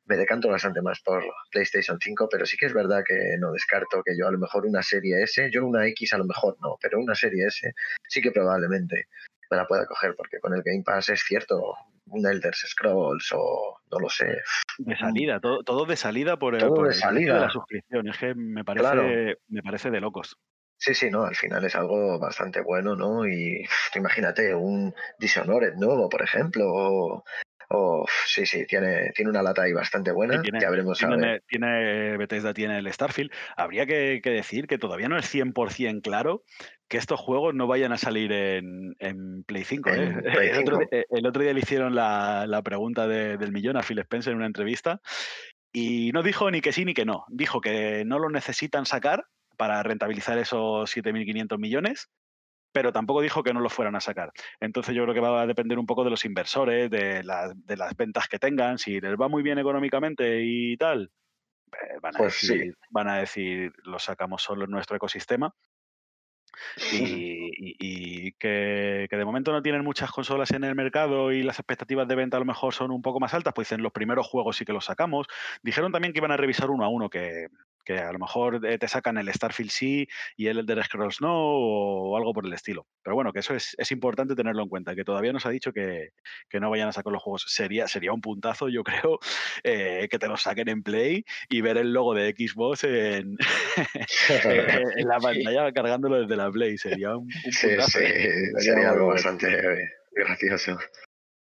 Me decanto bastante más por PlayStation 5, pero sí que es verdad que no descarto que yo a lo mejor una serie S, yo una X a lo mejor no, pero una serie S sí que probablemente me la pueda coger, porque con el Game Pass es cierto, un Elder Scrolls o no lo sé. De salida, todo, todo de salida por el, de, salida. la suscripción. Es que me parece, me parece de locos. Sí, sí, no, al final es algo bastante bueno, ¿no? Y imagínate un Dishonored nuevo, por ejemplo, o, Oh, sí, sí, tiene, tiene una lata ahí bastante buena. Tiene, que habremos tiene, tiene, Bethesda tiene el Starfield. Habría que, decir que todavía no es 100% claro que estos juegos no vayan a salir en, Play 5. ¿eh? *laughs* el, Otro, día le hicieron la, pregunta del millón a Phil Spencer en una entrevista y no dijo ni que sí ni que no. Dijo que no lo necesitan sacar para rentabilizar esos 7.500 millones pero tampoco dijo que no lo fueran a sacar. Entonces yo creo que va a depender un poco de los inversores, de, de las ventas que tengan, si les va muy bien económicamente y tal, eh, van, a pues decir, van a decir, lo sacamos solo en nuestro ecosistema. *laughs* Y, que, de momento no tienen muchas consolas en el mercado y las expectativas de venta a lo mejor son un poco más altas, pues en los primeros juegos sí que los sacamos. Dijeron también que iban a revisar uno a uno, que, que a lo mejor eh, te sacan el Starfield sí y el Elder Scrolls no o algo por el estilo. Pero bueno, que eso es, importante tenerlo en cuenta, que todavía nos ha dicho que, no vayan a sacar los juegos. Sería, sería un puntazo, yo creo, *laughs* eh, que te los saquen en Play y ver el logo de Xbox en, *laughs* en la *laughs* pantalla cargándolo desde la Play. Sería un, puntazo. ¿eh? sería algo bastante gracioso.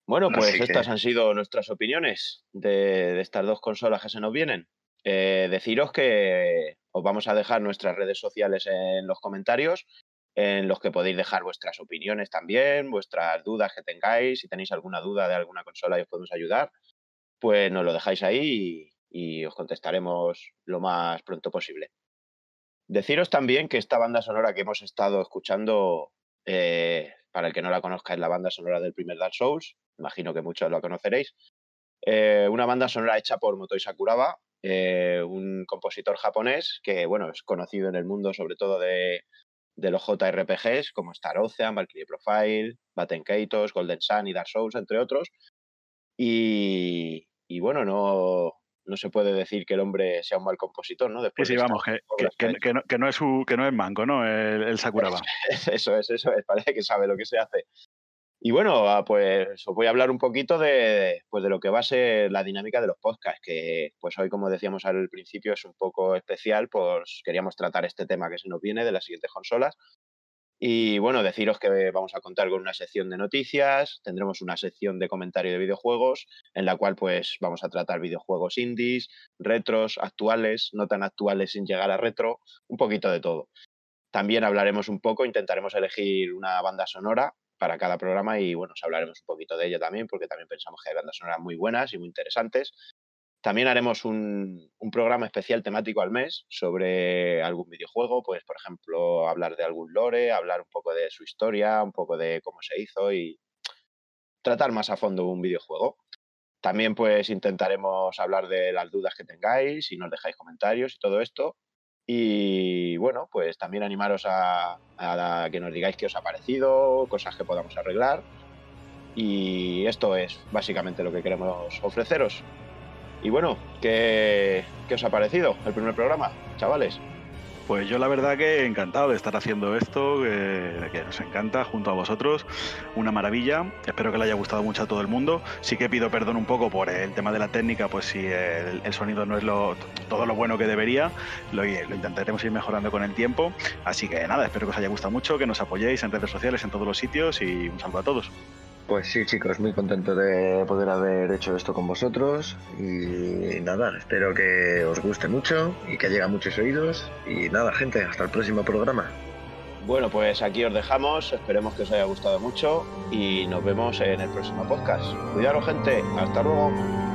Bueno, pues estas han sido nuestras opiniones de estas dos consolas que se nos vienen. Eh, deciros que os vamos a dejar nuestras redes sociales en los comentarios, en los que podéis dejar vuestras opiniones también, vuestras dudas que tengáis. Si tenéis alguna duda de alguna consola y os podemos ayudar, pues nos lo dejáis ahí y, os contestaremos lo más pronto posible. Deciros también que esta banda sonora que hemos estado escuchando, eh, para el que no la conozca, es la banda sonora del primer Dark Souls. Imagino que muchos lo conoceréis. Eh, una banda sonora hecha por Motoi Sakuraba, eh, un compositor japonés que, bueno, es conocido en el mundo sobre todo de, los JRPGs como Star Ocean, Valkyrie Profile, Batten Kaitos, Golden Sun y Dark Souls, entre otros. Y, bueno, no, no se puede decir que el hombre sea un mal compositor, ¿no? Después sí, vamos, que, no, es que no es manco, ¿no? El, el *laughs* Sakuraba. Eso es, eso es, parece que sabe lo que se hace. Y bueno, ah, pues os voy a hablar un poquito de, pues de lo que va a ser la dinámica de los podcasts, que pues hoy, como decíamos al principio, es un poco especial, pues queríamos tratar este tema que se nos viene de las siguientes consolas. Y bueno, deciros que vamos a contar con una sección de noticias, tendremos una sección de comentario de videojuegos, en la cual pues vamos a tratar videojuegos indies, retros, actuales, no tan actuales sin llegar a retro, un poquito de todo. También hablaremos un poco, intentaremos elegir una banda sonora para cada programa y bueno, os hablaremos un poquito de ello también porque también pensamos que hay bandas sonoras muy buenas y muy interesantes. También haremos un, programa especial temático al mes sobre algún videojuego, pues por ejemplo hablar de algún lore, hablar un poco de su historia, un poco de cómo se hizo y tratar más a fondo un videojuego. También pues intentaremos hablar de las dudas que tengáis y nos dejáis comentarios y todo esto. Y bueno, pues también animaros a, que nos digáis qué os ha parecido, cosas que podamos arreglar. Y esto es básicamente lo que queremos ofreceros. Y bueno, ¿qué, qué os ha parecido el primer programa, chavales? Pues yo la verdad que encantado de estar haciendo esto, que, nos encanta junto a vosotros, una maravilla. Espero que le haya gustado mucho a todo el mundo. Sí que pido perdón un poco por el tema de la técnica, pues si el, sonido no es lo, todo lo bueno que debería, lo, lo, intentaremos ir mejorando con el tiempo. Así que nada, espero que os haya gustado mucho, que nos apoyéis en redes sociales, en todos los sitios y un saludo a todos. Pues sí, chicos, muy contento de poder haber hecho esto con vosotros. Y nada, espero que os guste mucho y que llegue a muchos oídos. Y nada, gente, hasta el próximo programa. Bueno, pues aquí os dejamos. Esperemos que os haya gustado mucho y nos vemos en el próximo podcast. Cuidado, gente. Hasta luego.